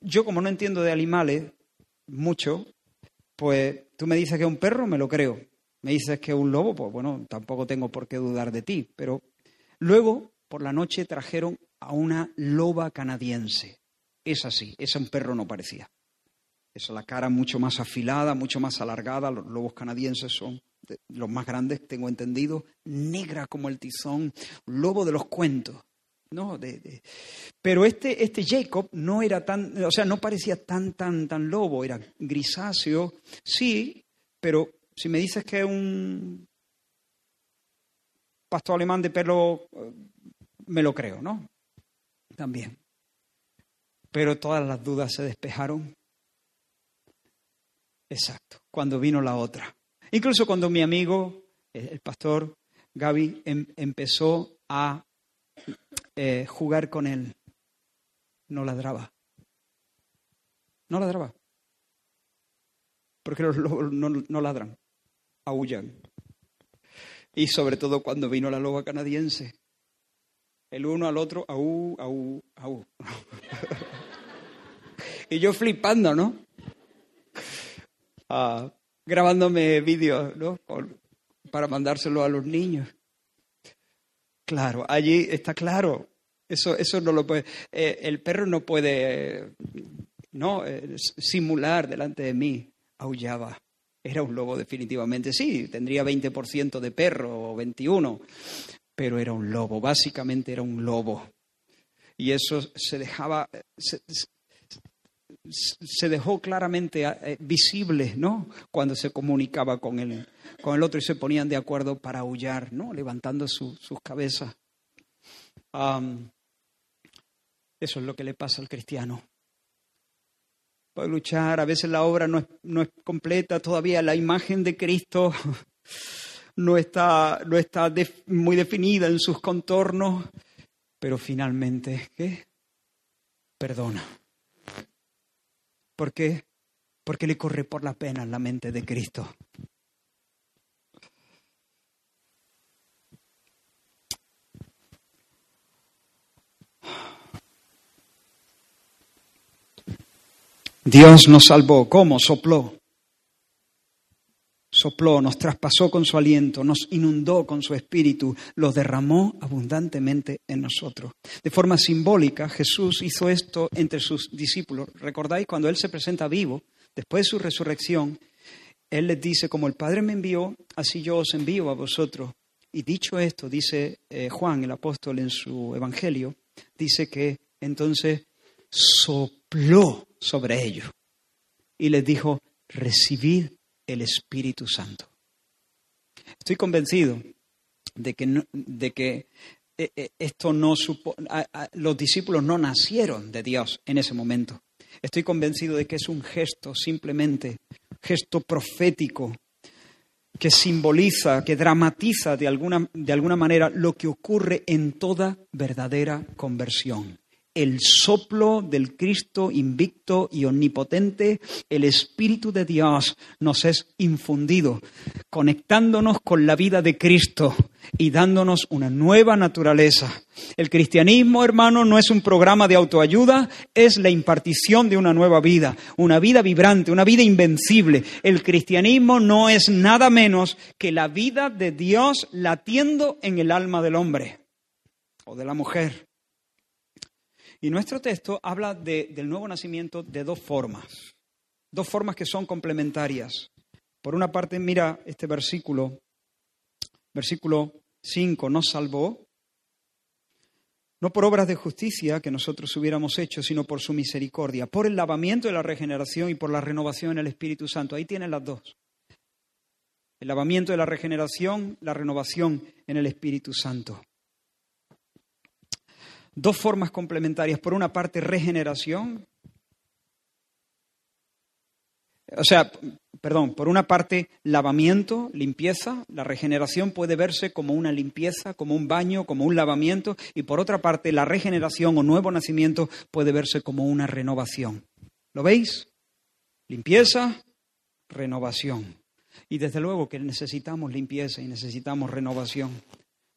S2: Yo como no entiendo de animales mucho, pues tú me dices que es un perro, me lo creo me dices que es un lobo, pues bueno, tampoco tengo por qué dudar de ti. Pero luego, por la noche, trajeron a una loba canadiense. Es así, ese un perro no parecía. Es la cara mucho más afilada, mucho más alargada. Los lobos canadienses son los más grandes, tengo entendido. Negra como el tizón, lobo de los cuentos. ¿no? Pero este, este Jacob no era tan, o sea, no parecía tan, tan, tan lobo, era grisáceo, sí, pero si me dices que es un pastor alemán de pelo, eh, me lo creo, ¿no? También. Pero todas las dudas se despejaron. Exacto, cuando vino la otra. Incluso cuando mi amigo, el pastor Gaby, em, empezó a eh, jugar con él, no ladraba. No ladraba. Porque los lobos no ladran aullan. Y sobre todo cuando vino la loba canadiense. El uno al otro, aú, aú, aú. y yo flipando, ¿no? Ah, grabándome vídeos, ¿no? para mandárselo a los niños. Claro, allí está claro. Eso, eso no lo puede. Eh, el perro no puede, no, eh, simular delante de mí. Aullaba. Era un lobo definitivamente, sí, tendría 20% de perro o 21, pero era un lobo, básicamente era un lobo. Y eso se dejaba, se, dejó claramente eh, visible, ¿no? Cuando se comunicaba con el, con el otro y se ponían de acuerdo para aullar, ¿no? Levantando sus cabezas. eso es lo que le pasa al cristiano puede luchar, a veces la obra no es, no es completa, todavía la imagen de Cristo no está, no está muy definida en sus contornos, pero finalmente, ¿qué? Perdona. ¿Por qué? Porque le corre por la pena en la mente de Cristo. Dios nos salvó. ¿Cómo? Sopló. Sopló, nos traspasó con su aliento, nos inundó con su espíritu, lo derramó abundantemente en nosotros. De forma simbólica, Jesús hizo esto entre sus discípulos. ¿Recordáis cuando Él se presenta vivo? después de su resurrección, Él les dice, como el Padre me envió, así yo os envío a vosotros. Y dicho esto, dice eh, Juan, el apóstol, en su Evangelio, dice que entonces sopló sobre ellos y les dijo, recibid el Espíritu Santo. Estoy convencido de que, de que eh, eh, esto no los discípulos no nacieron de Dios en ese momento. Estoy convencido de que es un gesto simplemente, gesto profético, que simboliza, que dramatiza de alguna, de alguna manera lo que ocurre en toda verdadera conversión el soplo del Cristo invicto y omnipotente, el Espíritu de Dios nos es infundido, conectándonos con la vida de Cristo y dándonos una nueva naturaleza. El cristianismo, hermano, no es un programa de autoayuda, es la impartición de una nueva vida, una vida vibrante, una vida invencible. El cristianismo no es nada menos que la vida de Dios latiendo en el alma del hombre o de la mujer. Y nuestro texto habla del nuevo nacimiento de dos formas, dos formas que son complementarias. Por una parte, mira este versículo, versículo 5, nos salvó, no por obras de justicia que nosotros hubiéramos hecho, sino por su misericordia, por el lavamiento de la regeneración y por la renovación en el Espíritu Santo. Ahí tienen las dos. El lavamiento de la regeneración, la renovación en el Espíritu Santo dos formas complementarias. Por una parte, regeneración. O sea, perdón, por una parte, lavamiento, limpieza. La regeneración puede verse como una limpieza, como un baño, como un lavamiento. Y por otra parte, la regeneración o nuevo nacimiento puede verse como una renovación. ¿Lo veis? Limpieza, renovación. Y desde luego que necesitamos limpieza y necesitamos renovación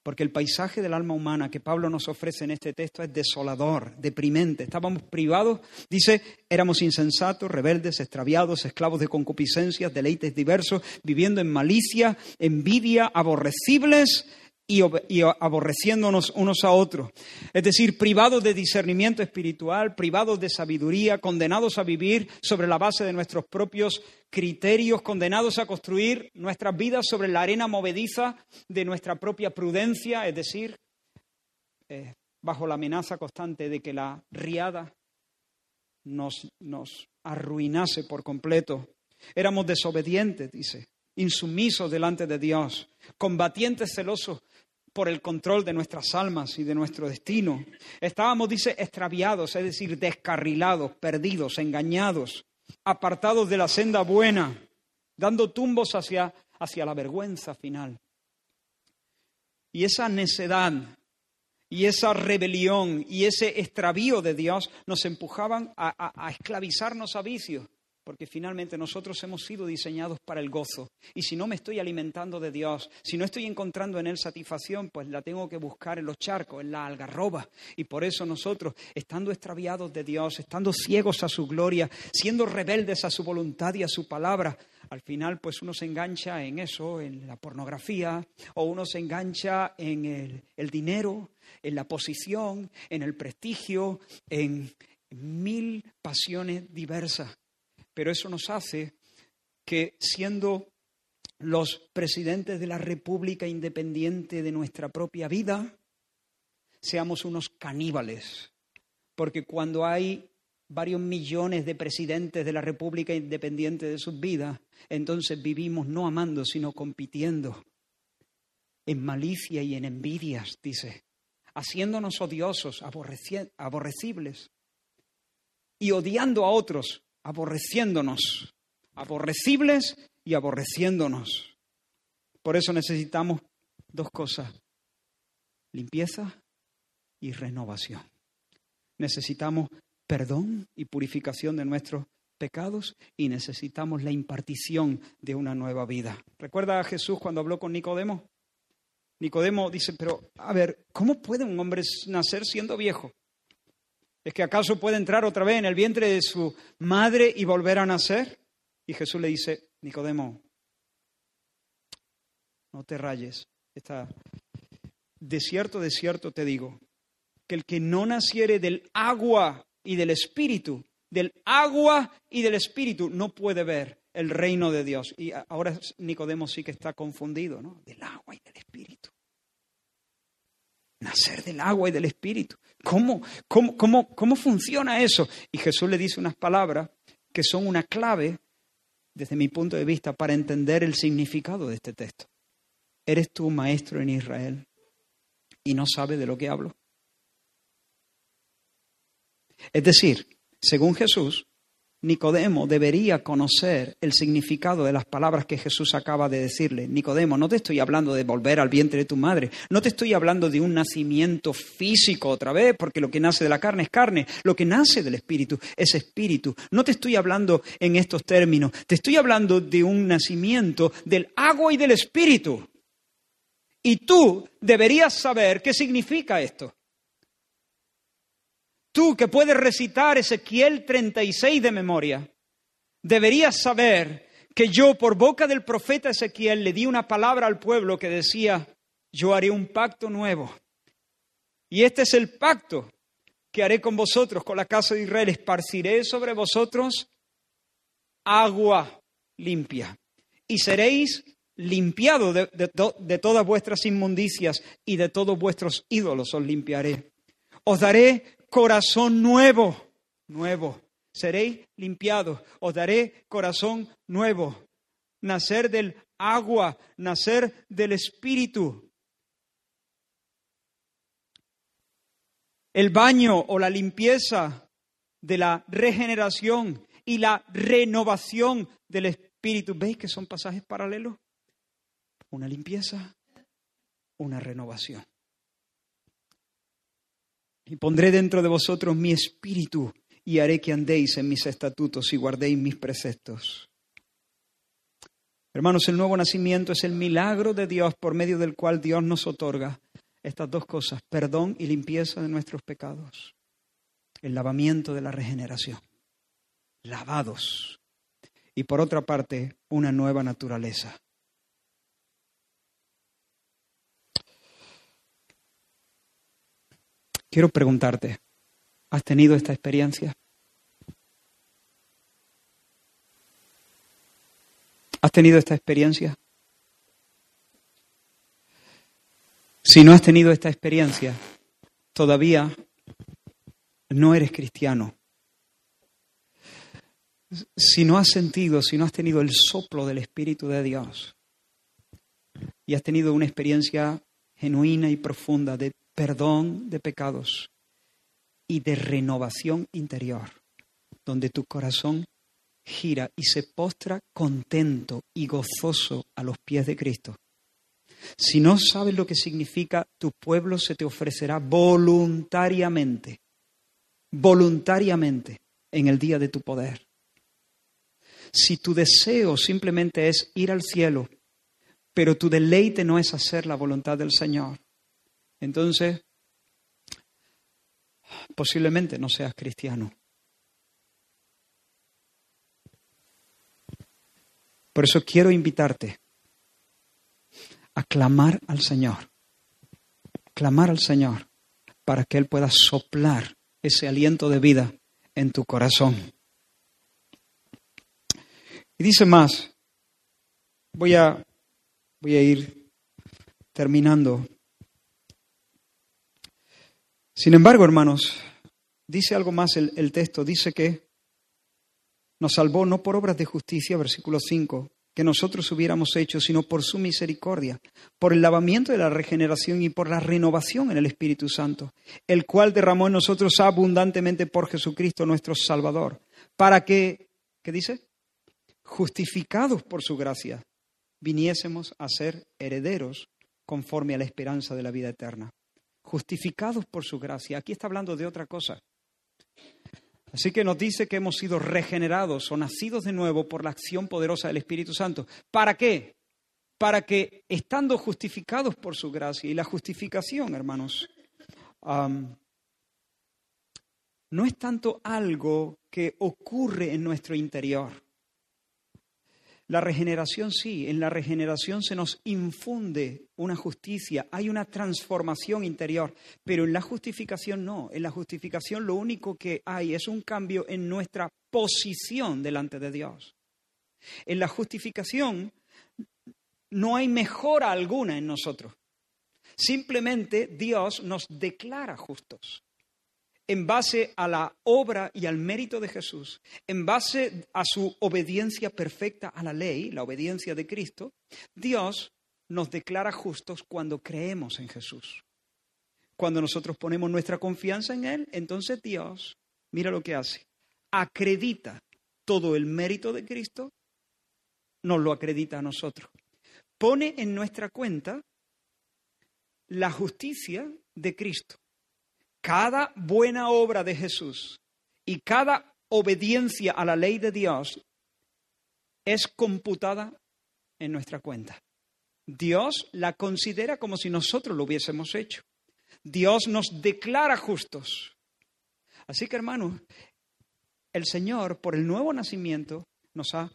S2: porque el paisaje del alma humana que Pablo nos ofrece en este texto es desolador, deprimente. Estábamos privados, dice, éramos insensatos, rebeldes, extraviados, esclavos de concupiscencias, deleites diversos, viviendo en malicia, envidia, aborrecibles y, aborreciéndonos unos a otros. Es decir, privados de discernimiento espiritual, privados de sabiduría, condenados a vivir sobre la base de nuestros propios criterios, condenados a construir nuestras vidas sobre la arena movediza de nuestra propia prudencia, es decir, eh, bajo la amenaza constante de que la riada nos, nos arruinase por completo. Éramos desobedientes, dice, insumisos delante de Dios, combatientes celosos por el control de nuestras almas y de nuestro destino. Estábamos, dice, extraviados, es decir, descarrilados, perdidos, engañados, apartados de la senda buena, dando tumbos hacia, hacia la vergüenza final. Y esa necedad y esa rebelión y ese extravío de Dios nos empujaban a, a esclavizarnos a vicios porque finalmente nosotros hemos sido diseñados para el gozo. Y si no me estoy alimentando de Dios, si no estoy encontrando en Él satisfacción, pues la tengo que buscar en los charcos, en la algarroba. Y por eso nosotros, estando extraviados de Dios, estando ciegos a su gloria, siendo rebeldes a su voluntad y a su palabra, al final pues uno se engancha en eso, en la pornografía, o uno se engancha en el, el dinero, en la posición, en el prestigio, en mil pasiones diversas pero eso nos hace que siendo los presidentes de la República Independiente de nuestra propia vida, seamos unos caníbales. Porque cuando hay varios millones de presidentes de la República Independiente de sus vidas, entonces vivimos no amando, sino compitiendo en malicia y en envidias, dice, haciéndonos odiosos, aborrecibles y odiando a otros aborreciéndonos, aborrecibles y aborreciéndonos. Por eso necesitamos dos cosas, limpieza y renovación. Necesitamos perdón y purificación de nuestros pecados y necesitamos la impartición de una nueva vida. ¿Recuerda a Jesús cuando habló con Nicodemo? Nicodemo dice, pero a ver, ¿cómo puede un hombre nacer siendo viejo? ¿Es que acaso puede entrar otra vez en el vientre de su madre y volver a nacer? Y Jesús le dice, Nicodemo, no te rayes. Está de cierto, de cierto te digo, que el que no naciere del agua y del espíritu del agua y del espíritu, no puede ver el reino de Dios. Y ahora Nicodemo sí que está confundido, ¿no? Del agua y del espíritu. Nacer del agua y del espíritu. ¿Cómo, cómo, cómo, cómo funciona eso? Y Jesús le dice unas palabras que son una clave, desde mi punto de vista, para entender el significado de este texto. ¿Eres tú maestro en Israel y no sabes de lo que hablo? Es decir, según Jesús, Nicodemo debería conocer el significado de las palabras que Jesús acaba de decirle. Nicodemo, no te estoy hablando de volver al vientre de tu madre, no te estoy hablando de un nacimiento físico otra vez, porque lo que nace de la carne es carne, lo que nace del espíritu es espíritu. No te estoy hablando en estos términos, te estoy hablando de un nacimiento del agua y del espíritu. Y tú deberías saber qué significa esto. Tú que puedes recitar Ezequiel 36 de memoria, deberías saber que yo por boca del profeta Ezequiel le di una palabra al pueblo que decía, yo haré un pacto nuevo. Y este es el pacto que haré con vosotros, con la casa de Israel. Esparciré sobre vosotros agua limpia. Y seréis limpiados de, de todas vuestras inmundicias y de todos vuestros ídolos os limpiaré. Os daré corazón nuevo, nuevo. Seréis limpiados, os daré corazón nuevo. Nacer del agua, nacer del espíritu. El baño o la limpieza de la regeneración y la renovación del espíritu. ¿Veis que son pasajes paralelos? Una limpieza, una renovación. Y pondré dentro de vosotros mi espíritu y haré que andéis en mis estatutos y guardéis mis preceptos. Hermanos, el nuevo nacimiento es el milagro de Dios por medio del cual Dios nos otorga estas dos cosas, perdón y limpieza de nuestros pecados, el lavamiento de la regeneración, lavados, y por otra parte, una nueva naturaleza. Quiero preguntarte, ¿has tenido esta experiencia? ¿Has tenido esta experiencia? Si no has tenido esta experiencia, todavía no eres cristiano. Si no has sentido, si no has tenido el soplo del Espíritu de Dios y has tenido una experiencia genuina y profunda de perdón de pecados y de renovación interior, donde tu corazón gira y se postra contento y gozoso a los pies de Cristo. Si no sabes lo que significa, tu pueblo se te ofrecerá voluntariamente, voluntariamente en el día de tu poder. Si tu deseo simplemente es ir al cielo, pero tu deleite no es hacer la voluntad del Señor, entonces posiblemente no seas cristiano. Por eso quiero invitarte a clamar al Señor, clamar al Señor para que Él pueda soplar ese aliento de vida en tu corazón. Y dice más, voy a, voy a ir terminando. Sin embargo, hermanos, dice algo más el, texto, dice que nos salvó no por obras de justicia, versículo 5, que nosotros hubiéramos hecho, sino por su misericordia, por el lavamiento de la regeneración y por la renovación en el Espíritu Santo, el cual derramó en nosotros abundantemente por Jesucristo nuestro Salvador, para que, ¿qué dice? Justificados por su gracia, viniésemos a ser herederos conforme a la esperanza de la vida eterna justificados por su gracia. Aquí está hablando de otra cosa. Así que nos dice que hemos sido regenerados o nacidos de nuevo por la acción poderosa del Espíritu Santo. ¿Para qué? Para que estando justificados por su gracia, y la justificación, hermanos, no es tanto algo que ocurre en nuestro interior. La regeneración sí, en la regeneración se nos infunde una justicia, hay una transformación interior, pero en la justificación no, en la justificación lo único que hay es un cambio en nuestra posición delante de Dios. En la justificación no hay mejora alguna en nosotros, simplemente Dios nos declara justos en base a la obra y al mérito de Jesús, en base a su obediencia perfecta a la ley, la obediencia de Cristo, Dios nos declara justos cuando creemos en Jesús. Cuando nosotros ponemos nuestra confianza en Él, entonces Dios, mira lo que hace, acredita todo el mérito de Cristo, nos lo acredita a nosotros. Pone en nuestra cuenta la justicia de Cristo cada buena obra de Jesús y cada obediencia a la ley de Dios es computada en nuestra cuenta. Dios la considera como si nosotros lo hubiésemos hecho. Dios nos declara justos. Así que, hermanos, el Señor, por el nuevo nacimiento, nos ha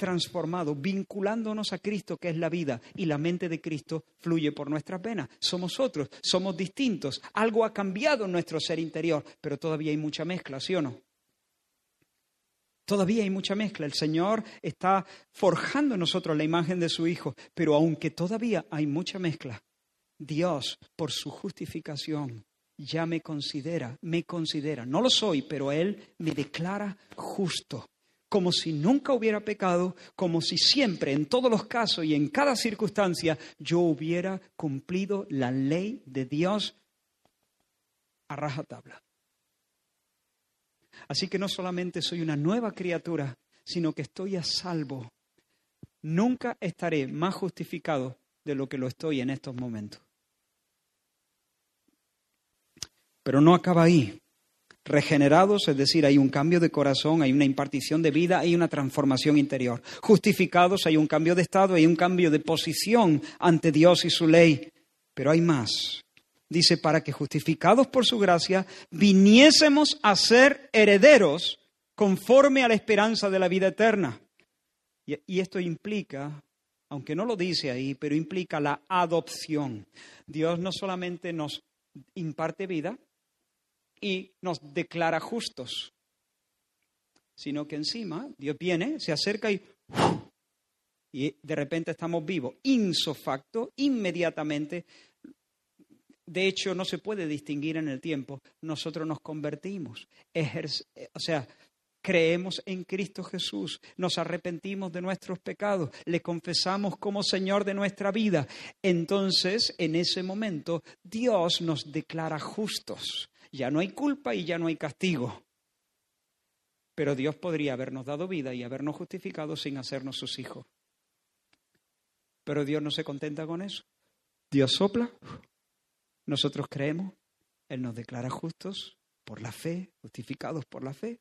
S2: transformado, vinculándonos a Cristo, que es la vida, y la mente de Cristo fluye por nuestras venas. Somos otros, somos distintos, algo ha cambiado en nuestro ser interior, pero todavía hay mucha mezcla, ¿sí o no? Todavía hay mucha mezcla. El Señor está forjando en nosotros la imagen de su Hijo, pero aunque todavía hay mucha mezcla, Dios, por su justificación, ya me considera, me considera, no lo soy, pero Él me declara justo como si nunca hubiera pecado, como si siempre, en todos los casos y en cada circunstancia, yo hubiera cumplido la ley de Dios a rajatabla. Así que no solamente soy una nueva criatura, sino que estoy a salvo. Nunca estaré más justificado de lo que lo estoy en estos momentos. Pero no acaba ahí regenerados, es decir, hay un cambio de corazón, hay una impartición de vida, hay una transformación interior. Justificados, hay un cambio de estado, hay un cambio de posición ante Dios y su ley. Pero hay más. Dice, para que justificados por su gracia, viniésemos a ser herederos conforme a la esperanza de la vida eterna. Y, esto implica, aunque no lo dice ahí, pero implica la adopción. Dios no solamente nos imparte vida, y nos declara justos, sino que encima Dios viene, se acerca y, y de repente estamos vivos, insofacto, inmediatamente. De hecho, no se puede distinguir en el tiempo. Nosotros nos convertimos, o sea, creemos en Cristo Jesús, nos arrepentimos de nuestros pecados, le confesamos como Señor de nuestra vida. Entonces, en ese momento, Dios nos declara justos. Ya no hay culpa y ya no hay castigo. Pero Dios podría habernos dado vida y habernos justificado sin hacernos sus hijos. Pero Dios no se contenta con eso. Dios sopla, nosotros creemos, Él nos declara justos por la fe, justificados por la fe.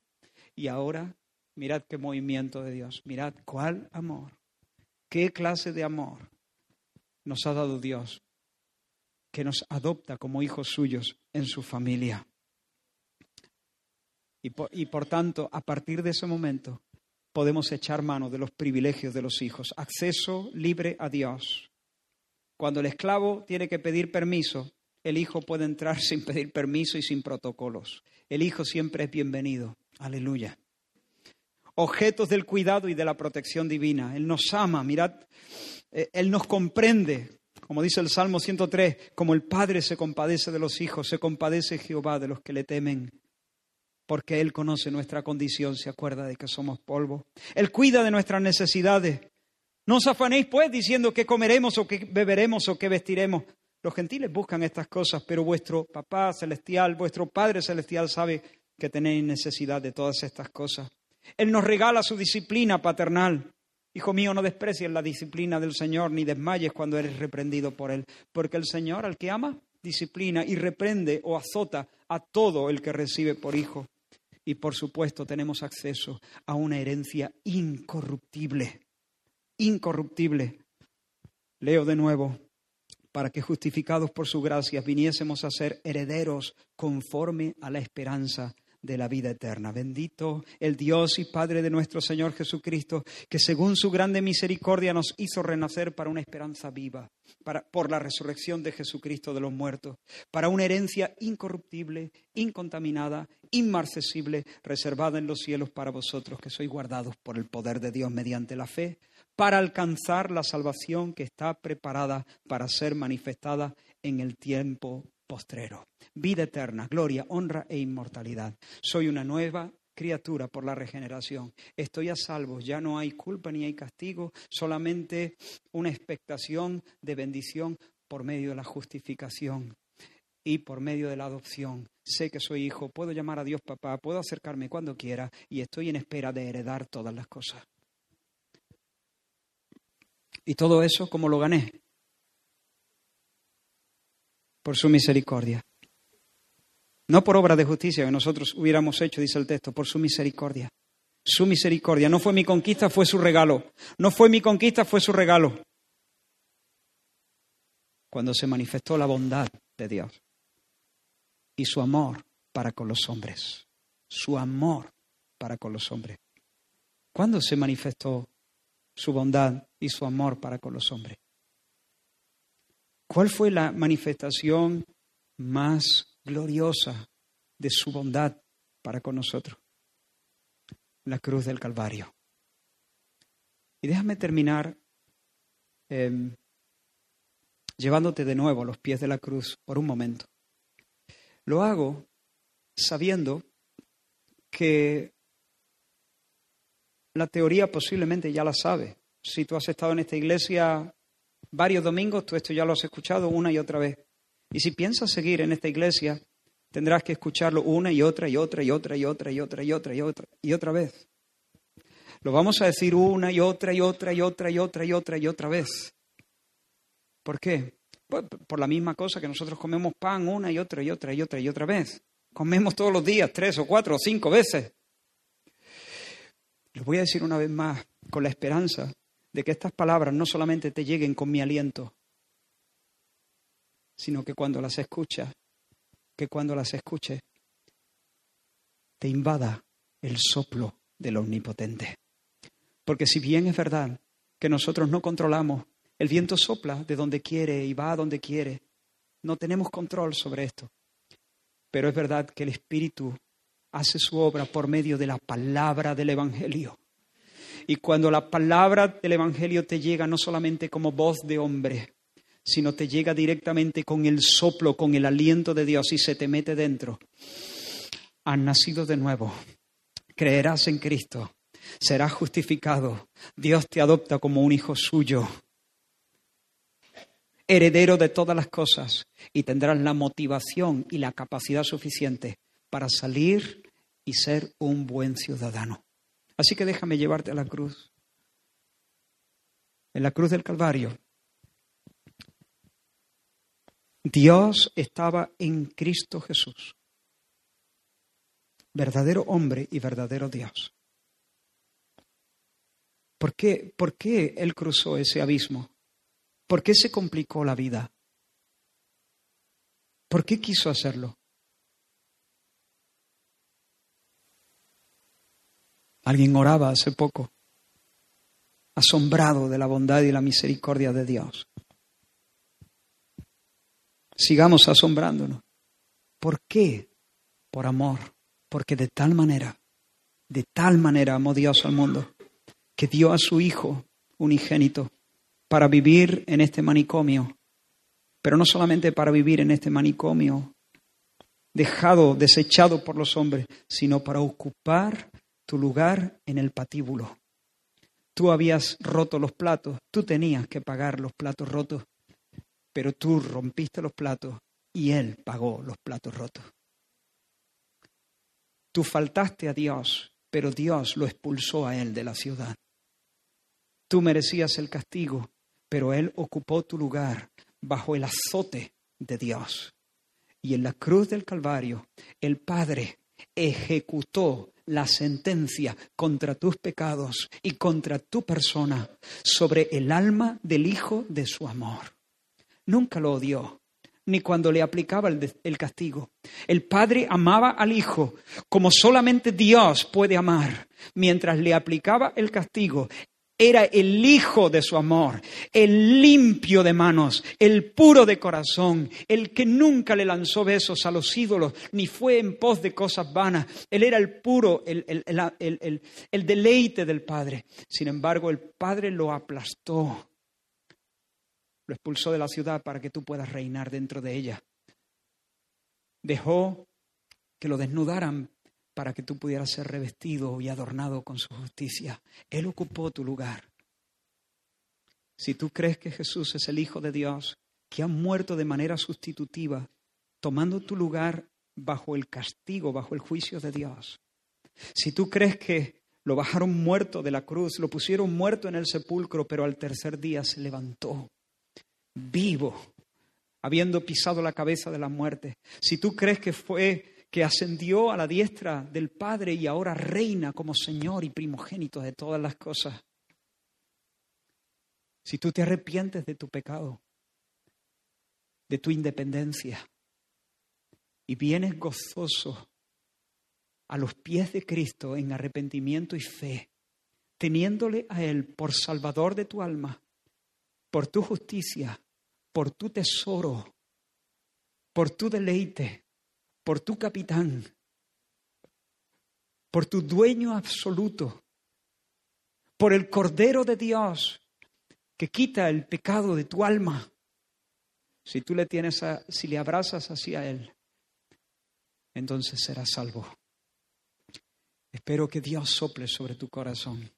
S2: Y ahora, mirad qué movimiento de Dios, mirad cuál amor, qué clase de amor nos ha dado Dios que nos adopta como hijos suyos en su familia. Y por, y por, tanto, a partir de ese momento, podemos echar mano de los privilegios de los hijos. Acceso libre a Dios. Cuando el esclavo tiene que pedir permiso, el hijo puede entrar sin pedir permiso y sin protocolos. El hijo siempre es bienvenido. Aleluya. Objetos del cuidado y de la protección divina. Él nos ama, mirad, eh, Él nos comprende. Como dice el Salmo 103, como el Padre se compadece de los hijos, se compadece Jehová de los que le temen, porque Él conoce nuestra condición, se acuerda de que somos polvo. Él cuida de nuestras necesidades. No os afanéis pues diciendo que comeremos o que beberemos o que vestiremos. Los gentiles buscan estas cosas, pero vuestro Papá celestial, vuestro Padre celestial sabe que tenéis necesidad de todas estas cosas. Él nos regala su disciplina paternal. Hijo mío, no desprecies la disciplina del Señor ni desmayes cuando eres reprendido por Él, porque el Señor al que ama, disciplina y reprende o azota a todo el que recibe por hijo. Y por supuesto tenemos acceso a una herencia incorruptible, incorruptible. Leo de nuevo, para que justificados por su gracia viniésemos a ser herederos conforme a la esperanza de la vida eterna. Bendito el Dios y Padre de nuestro Señor Jesucristo, que según su grande misericordia nos hizo renacer para una esperanza viva, para, por la resurrección de Jesucristo de los muertos, para una herencia incorruptible, incontaminada, inmarcesible, reservada en los cielos para vosotros, que sois guardados por el poder de Dios mediante la fe, para alcanzar la salvación que está preparada para ser manifestada en el tiempo postrero. Vida eterna, gloria, honra e inmortalidad. Soy una nueva criatura por la regeneración. Estoy a salvo, ya no hay culpa ni hay castigo, solamente una expectación de bendición por medio de la justificación y por medio de la adopción. Sé que soy hijo, puedo llamar a Dios papá, puedo acercarme cuando quiera y estoy en espera de heredar todas las cosas. Y todo eso, ¿cómo lo gané? Por su misericordia. No por obra de justicia que nosotros hubiéramos hecho, dice el texto, por su misericordia. Su misericordia. No fue mi conquista, fue su regalo. No fue mi conquista, fue su regalo. Cuando se manifestó la bondad de Dios y su amor para con los hombres. Su amor para con los hombres. ¿Cuándo se manifestó su bondad y su amor para con los hombres? ¿Cuál fue la manifestación más gloriosa de su bondad para con nosotros? La cruz del Calvario. Y déjame terminar em, llevándote de nuevo a los pies de la cruz por un momento. Lo hago sabiendo que la teoría posiblemente ya la sabe. Si tú has estado en esta iglesia varios domingos, tú esto ya lo has escuchado una y otra vez. Y si piensas seguir en esta iglesia, tendrás que escucharlo una y otra y otra y otra y otra y otra y otra y otra y otra vez. Lo vamos a decir una y otra y otra y otra y otra y otra y otra vez. ¿Por qué? Pues por la misma cosa que nosotros comemos pan una y otra y otra y otra y otra vez. Comemos todos los días tres o cuatro o cinco veces. Lo voy a decir una vez más con la esperanza de que estas palabras no solamente te lleguen con mi aliento, sino que cuando las escuchas, que cuando las escuches, te invada el soplo del Omnipotente. Porque si bien es verdad que nosotros no controlamos, el viento sopla de donde quiere y va a donde quiere, no tenemos control sobre esto. Pero es verdad que el Espíritu hace su obra por medio de la palabra del Evangelio. Y cuando la palabra del Evangelio te llega no solamente como voz de hombre, sino te llega directamente con el soplo, con el aliento de Dios y se te mete dentro. Has nacido de nuevo, creerás en Cristo, serás justificado, Dios te adopta como un hijo suyo, heredero de todas las cosas, y tendrás la motivación y la capacidad suficiente para salir y ser un buen ciudadano. Así que déjame llevarte a la cruz. En la cruz del Calvario, Dios estaba en Cristo Jesús, verdadero hombre y verdadero Dios. ¿Por qué, ¿Por qué Él cruzó ese abismo? ¿Por qué se complicó la vida? ¿Por qué quiso hacerlo? Alguien oraba hace poco, asombrado de la bondad y la misericordia de Dios. Sigamos asombrándonos. ¿Por qué? Por amor. Porque de tal manera, de tal manera amó Dios al mundo, que dio a su Hijo unigénito para vivir en este manicomio, pero no solamente para vivir en este manicomio, dejado, desechado por los hombres, sino para ocupar tu lugar en el patíbulo. Tú habías roto los platos, tú tenías que pagar los platos rotos, pero tú rompiste los platos y Él pagó los platos rotos. Tú faltaste a Dios, pero Dios lo expulsó a Él de la ciudad. Tú merecías el castigo, pero Él ocupó tu lugar bajo el azote de Dios. Y en la cruz del Calvario, el Padre ejecutó la sentencia contra tus pecados y contra tu persona sobre el alma del Hijo de su amor. Nunca lo odió, ni cuando le aplicaba el, castigo. El Padre amaba al Hijo como solamente Dios puede amar. Mientras le aplicaba el castigo, era el hijo de su amor, el limpio de manos, el puro de corazón, el que nunca le lanzó besos a los ídolos, ni fue en pos de cosas vanas. Él era el puro, el, el deleite del Padre. Sin embargo, el Padre lo aplastó, lo expulsó de la ciudad para que tú puedas reinar dentro de ella. Dejó que lo desnudaran para que tú pudieras ser revestido y adornado con su justicia. Él ocupó tu lugar. Si tú crees que Jesús es el Hijo de Dios, que ha muerto de manera sustitutiva, tomando tu lugar bajo el castigo, bajo el juicio de Dios. Si tú crees que lo bajaron muerto de la cruz, lo pusieron muerto en el sepulcro, pero al tercer día se levantó, vivo, habiendo pisado la cabeza de la muerte. Si tú crees que fue que ascendió a la diestra del Padre y ahora reina como Señor y primogénito de todas las cosas. Si tú te arrepientes de tu pecado, de tu independencia, y vienes gozoso a los pies de Cristo en arrepentimiento y fe, teniéndole a Él por Salvador de tu alma, por tu justicia, por tu tesoro, por tu deleite, por tu capitán, por tu dueño absoluto, por el Cordero de Dios que quita el pecado de tu alma. Si tú le tienes a, si le abrazas hacia él, entonces serás salvo. Espero que Dios sople sobre tu corazón.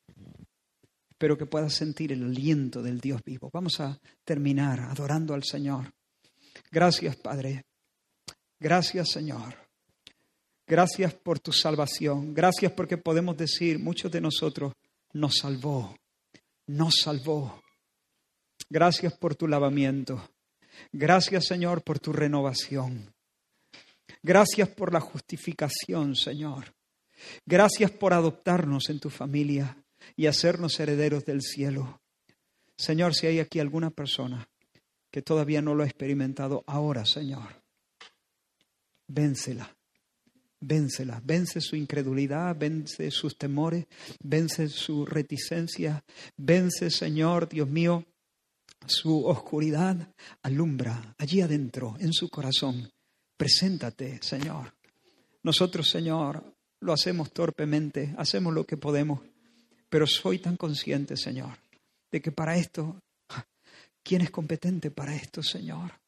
S2: Espero que puedas sentir el aliento del Dios vivo. Vamos a terminar adorando al Señor. Gracias, Padre. Gracias Señor. Gracias por tu salvación. Gracias porque podemos decir, muchos de nosotros, nos salvó, nos salvó. Gracias por tu lavamiento. Gracias Señor por tu renovación. Gracias por la justificación, Señor. Gracias por adoptarnos en tu familia y hacernos herederos del cielo. Señor, si hay aquí alguna persona que todavía no lo ha experimentado, ahora, Señor, vénsela. Vénsela, vence su incredulidad, vence sus temores, vence su reticencia, vence, Señor, Dios mío, su oscuridad, alumbra allí adentro, en su corazón. Preséntate, Señor. Nosotros, Señor, lo hacemos torpemente, hacemos lo que podemos, pero soy tan consciente, Señor, de que para esto, ¿quién es competente para esto, Señor?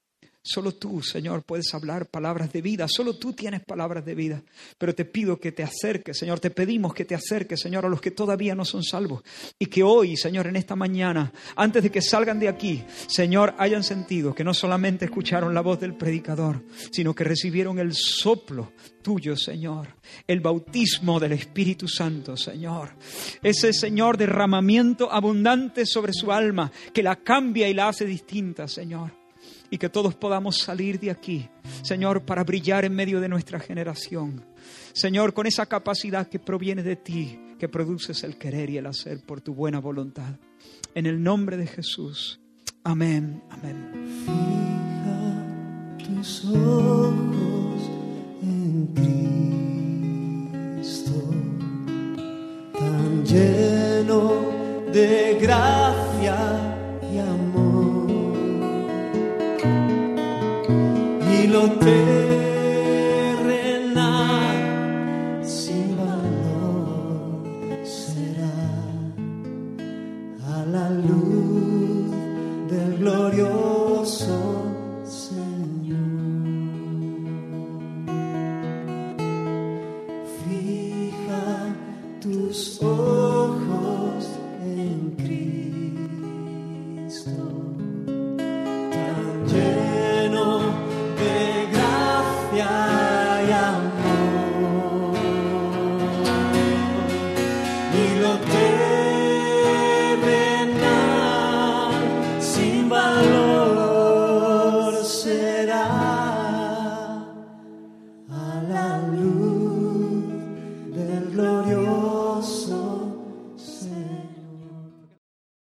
S2: Solo tú, Señor, puedes hablar palabras de vida. Solo tú tienes palabras de vida. Pero te pido que te acerques, Señor. Te pedimos que te acerques, Señor, a los que todavía no son salvos. Y que hoy, Señor, en esta mañana, antes de que salgan de aquí, Señor, hayan sentido que no solamente escucharon la voz del predicador, sino que recibieron el soplo tuyo, Señor. El bautismo del Espíritu Santo, Señor. Ese, Señor, derramamiento abundante sobre su alma que la cambia y la hace distinta, Señor y que todos podamos salir de aquí, Señor, para brillar en medio de nuestra generación. Señor, con esa capacidad que proviene de ti, que produces el querer y el hacer por tu buena voluntad. En el nombre de Jesús. Amén. Amén.
S3: Fija tus ojos en Cristo, tan lleno de gracia y amor. Lo terrenal